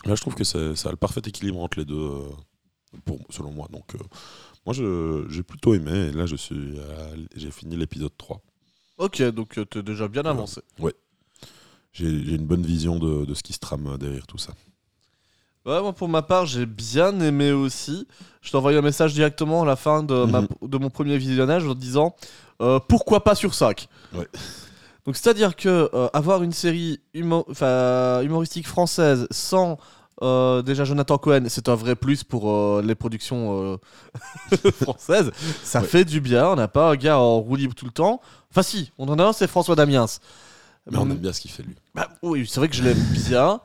Là, je trouve que c'est- ça a le parfait équilibre entre les deux, pour, selon moi. Donc, moi, j'ai plutôt aimé. Et là, je suis, j'ai fini l'épisode 3. Ok, donc t'es déjà bien avancé. J'ai j'ai une bonne vision de, de ce qui se trame derrière tout ça. Ouais, moi pour ma part, j'ai bien aimé aussi. Je t'ai envoyé un message directement à la fin de, ma- Mhm. de mon premier visionnage en disant euh, pourquoi pas sur 5 Ouais. Donc c'est-à-dire que euh, avoir une série humo- humoristique française sans euh, déjà Jonathan Cohen, c'est un vrai plus pour euh, les productions euh, françaises. Ça Ouais. fait du bien. On n'a pas un gars en roue libre tout le temps. Enfin si, on en a un, c'est François Damiens. Mais on aime bien ce qu'il fait, lui. Bah, oui, c'est vrai que je l'aime bien.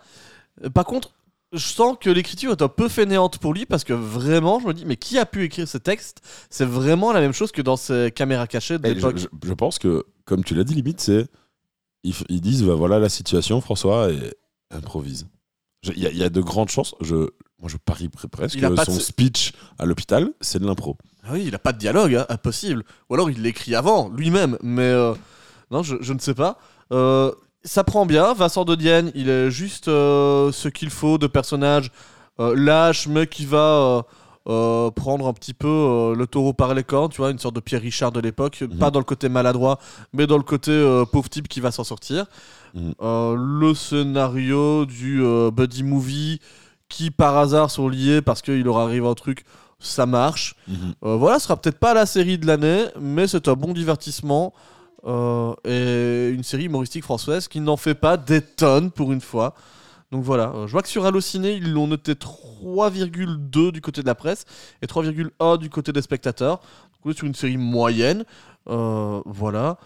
Par contre, je sens que l'écriture est un peu fainéante pour lui parce que vraiment, je me dis, mais qui a pu écrire ce texte? C'est vraiment la même chose que dans ces caméras cachées de je, l'époque. je- je pense que, comme tu l'as dit, limite, c'est. Ils, disent bah, voilà la situation, François, et improvise. Il y, a- il y a de grandes chances. Je, moi, je parie pre- presque que de son speech à l'hôpital, c'est de l'impro. Ah oui, il a pas de dialogue, hein, impossible. Ou alors il l'écrit avant, lui-même. Mais euh, non, je, je ne sais pas. Euh, ça prend bien. Vincent de Dienne, il est juste euh, ce qu'il faut de personnage euh, lâche, mais qui va euh, prendre un petit peu le taureau par les cornes, tu vois, une sorte de Pierre Richard de l'époque. Mhm. Pas dans le côté maladroit, mais dans le côté pauvre type qui va s'en sortir. Mhm. Le scénario du buddy movie qui par hasard sont liés parce qu'il leur arrive un truc, ça marche. Euh, voilà, ce sera peut-être pas la série de l'année, mais c'est un bon divertissement. Euh, et une série humoristique française qui n'en fait pas des tonnes pour une fois. Donc voilà, euh, je vois que sur Allociné, ils l'ont noté 3,2 du côté de la presse et 3,1 du côté des spectateurs. Donc on est sur une série moyenne. Euh, voilà.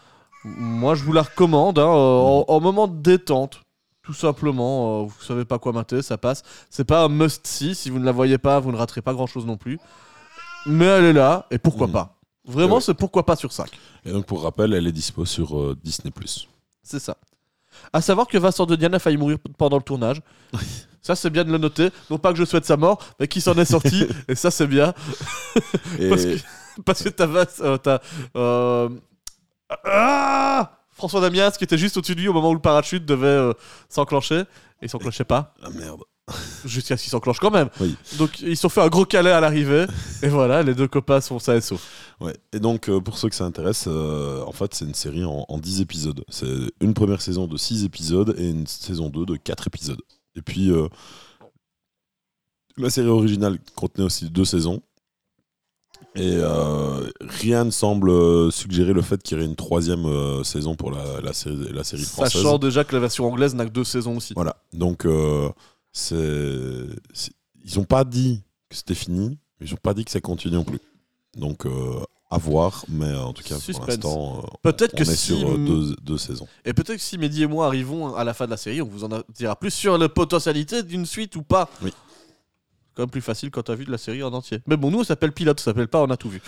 Moi, je vous la recommande hein, en, en moment de détente. Tout simplement, euh, vous savez pas quoi mater, ça passe. C'est pas un must-see, si vous ne la voyez pas, vous ne raterez pas grand-chose non plus. Mais elle est là, et pourquoi Mhm. pas Vraiment, c'est pourquoi pas sur 5. Et donc, pour rappel, elle est dispo sur euh, Disney. C'est ça. À savoir que Vincent de Diane a failli mourir pendant le tournage. Ça, c'est bien de le noter. Non pas que je souhaite sa mort, mais qu'il s'en est sorti. et ça, c'est bien. Et Parce que, parce que t'as euh, t'as, euh, ah François Damiens qui était juste au-dessus de lui au moment où le parachute devait euh, s'enclencher. Et il s'enclenchait pas. Ah merde. Jusqu'à ce qu'il s'enclenche quand même. Oui. Donc, ils se sont fait un gros câlin à l'arrivée. et voilà, les deux copains sont sains et saufs. Ouais. Et donc, euh, pour ceux que ça intéresse, euh, en fait, c'est une série en, en 10 épisodes. C'est une première saison de 6 épisodes et une saison 2 de 4 épisodes. Et puis, euh, la série originale contenait aussi deux saisons Et rien ne semble suggérer le fait qu'il y aurait une troisième saison pour la, la série, la série française. Sachant déjà que la version anglaise n'a que deux saisons aussi. Voilà. Donc, c'est, ils n'ont pas dit que c'était fini, mais ils n'ont pas dit que ça continue non plus. Donc, euh, à voir, mais en tout cas, Suspense. pour l'instant, euh, Peut-être que est si- sur euh, deux, deux saisons. Et peut-être que si Mehdi et moi arrivons à la fin de la série, on vous en dira plus sur la potentialité d'une suite ou pas. Oui. C'est quand même plus facile quand t'as vu de la série en entier. Mais bon, nous, on s'appelle Pilote, ça s'appelle pas On a tout vu.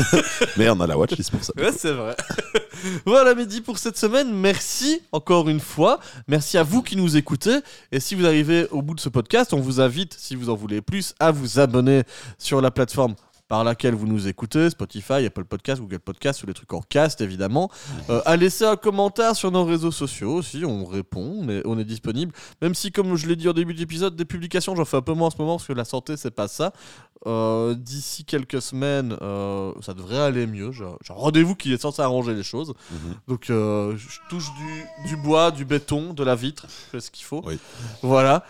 Mais on a la watchlist pour ça. Ouais, c'est vrai. voilà, Mehdi, pour cette semaine. Merci encore une fois. Merci à vous qui nous écoutez. Et si vous arrivez au bout de ce podcast, on vous invite, si vous en voulez plus, à vous abonner sur la plateforme par laquelle vous nous écoutez, Spotify, Apple Podcast, Google Podcast ou les trucs en cast évidemment. Euh, à laisser un commentaire sur nos réseaux sociaux aussi, on répond, on est, on est disponible. Même si, comme je l'ai dit au début de l'épisode, des publications, j'en fais un peu moins en ce moment parce que la santé, c'est pas ça. Euh, D'ici quelques semaines, euh, ça devrait aller mieux. J'ai un rendez-vous qui est censé arranger les choses. Mhm. Donc, euh, je touche du, du bois, du béton, de la vitre, je fais ce qu'il faut. Oui. Voilà.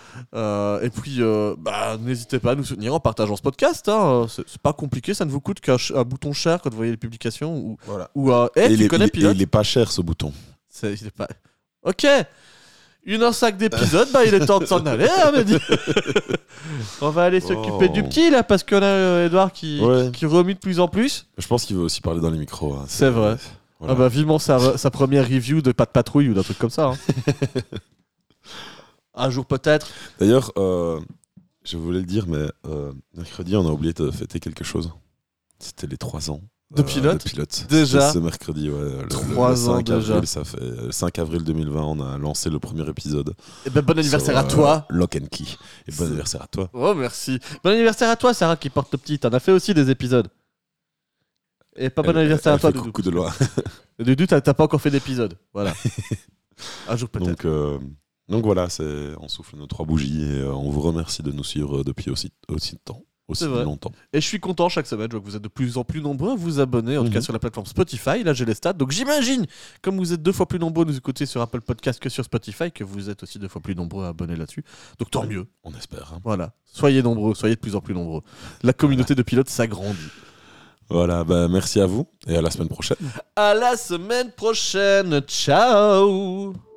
Et puis, bah, n'hésitez pas à nous soutenir en partageant ce podcast. hein. C'est pas compliqué, ça ne vous coûte qu'un bouton cher quand vous voyez les publications. Ou, Voilà. ou un. Et tu connais il- Pilote et il est pas cher ce bouton. C'est- il est pas... Ok une heure sac d'épisodes, bah il est temps de s'en aller, hein. On va aller s'occuper Oh. du petit là, parce qu'on a euh, Edouard qui, Ouais. qui remue de plus en plus. Je pense qu'il veut aussi parler dans les micros. hein. C'est vrai. Voilà. Ah bah vivement sa première review de pas de patrouille ou d'un truc comme ça. hein. Un jour peut-être. D'ailleurs, euh, je voulais le dire, mais euh, mercredi, on a oublié de fêter quelque chose. C'était les 3 ans. De euh, pilote pilote. Déjà Ce mercredi, ouais. Le, le- Trois le 5 ans déjà. Avril, ça fait, le 5 avril 2020, on a lancé le premier épisode. Et ben bon anniversaire sur, à toi. euh, Lock and Key. Et bon anniversaire à toi. Oh merci. Bon anniversaire à toi Sarah qui porte le petit. T'en as fait aussi des épisodes. Et pas bon Elle- anniversaire elle à toi Doudou. coucou de loin. Doudou, t'as t'as pas encore fait d'épisode. Voilà. Un jour peut-être. Donc, donc voilà, on souffle nos trois bougies et euh, on vous remercie de nous suivre depuis aussi, aussi de temps. Aussi vrai. longtemps. Et je suis content chaque semaine, je vois que vous êtes de plus en plus nombreux à vous abonner, en tout Mhm. cas sur la plateforme Spotify. Là, j'ai les stats. Donc j'imagine, comme vous êtes deux fois plus nombreux à nous écouter sur Apple Podcast que sur Spotify, que vous êtes aussi deux fois plus nombreux à abonner là-dessus. Donc tant Ouais. mieux. On espère. hein. Voilà. Soyez nombreux, soyez de plus en plus nombreux. La communauté de pilotes s'agrandit. Voilà, bah, merci à vous et à la semaine prochaine. À la semaine prochaine. Ciao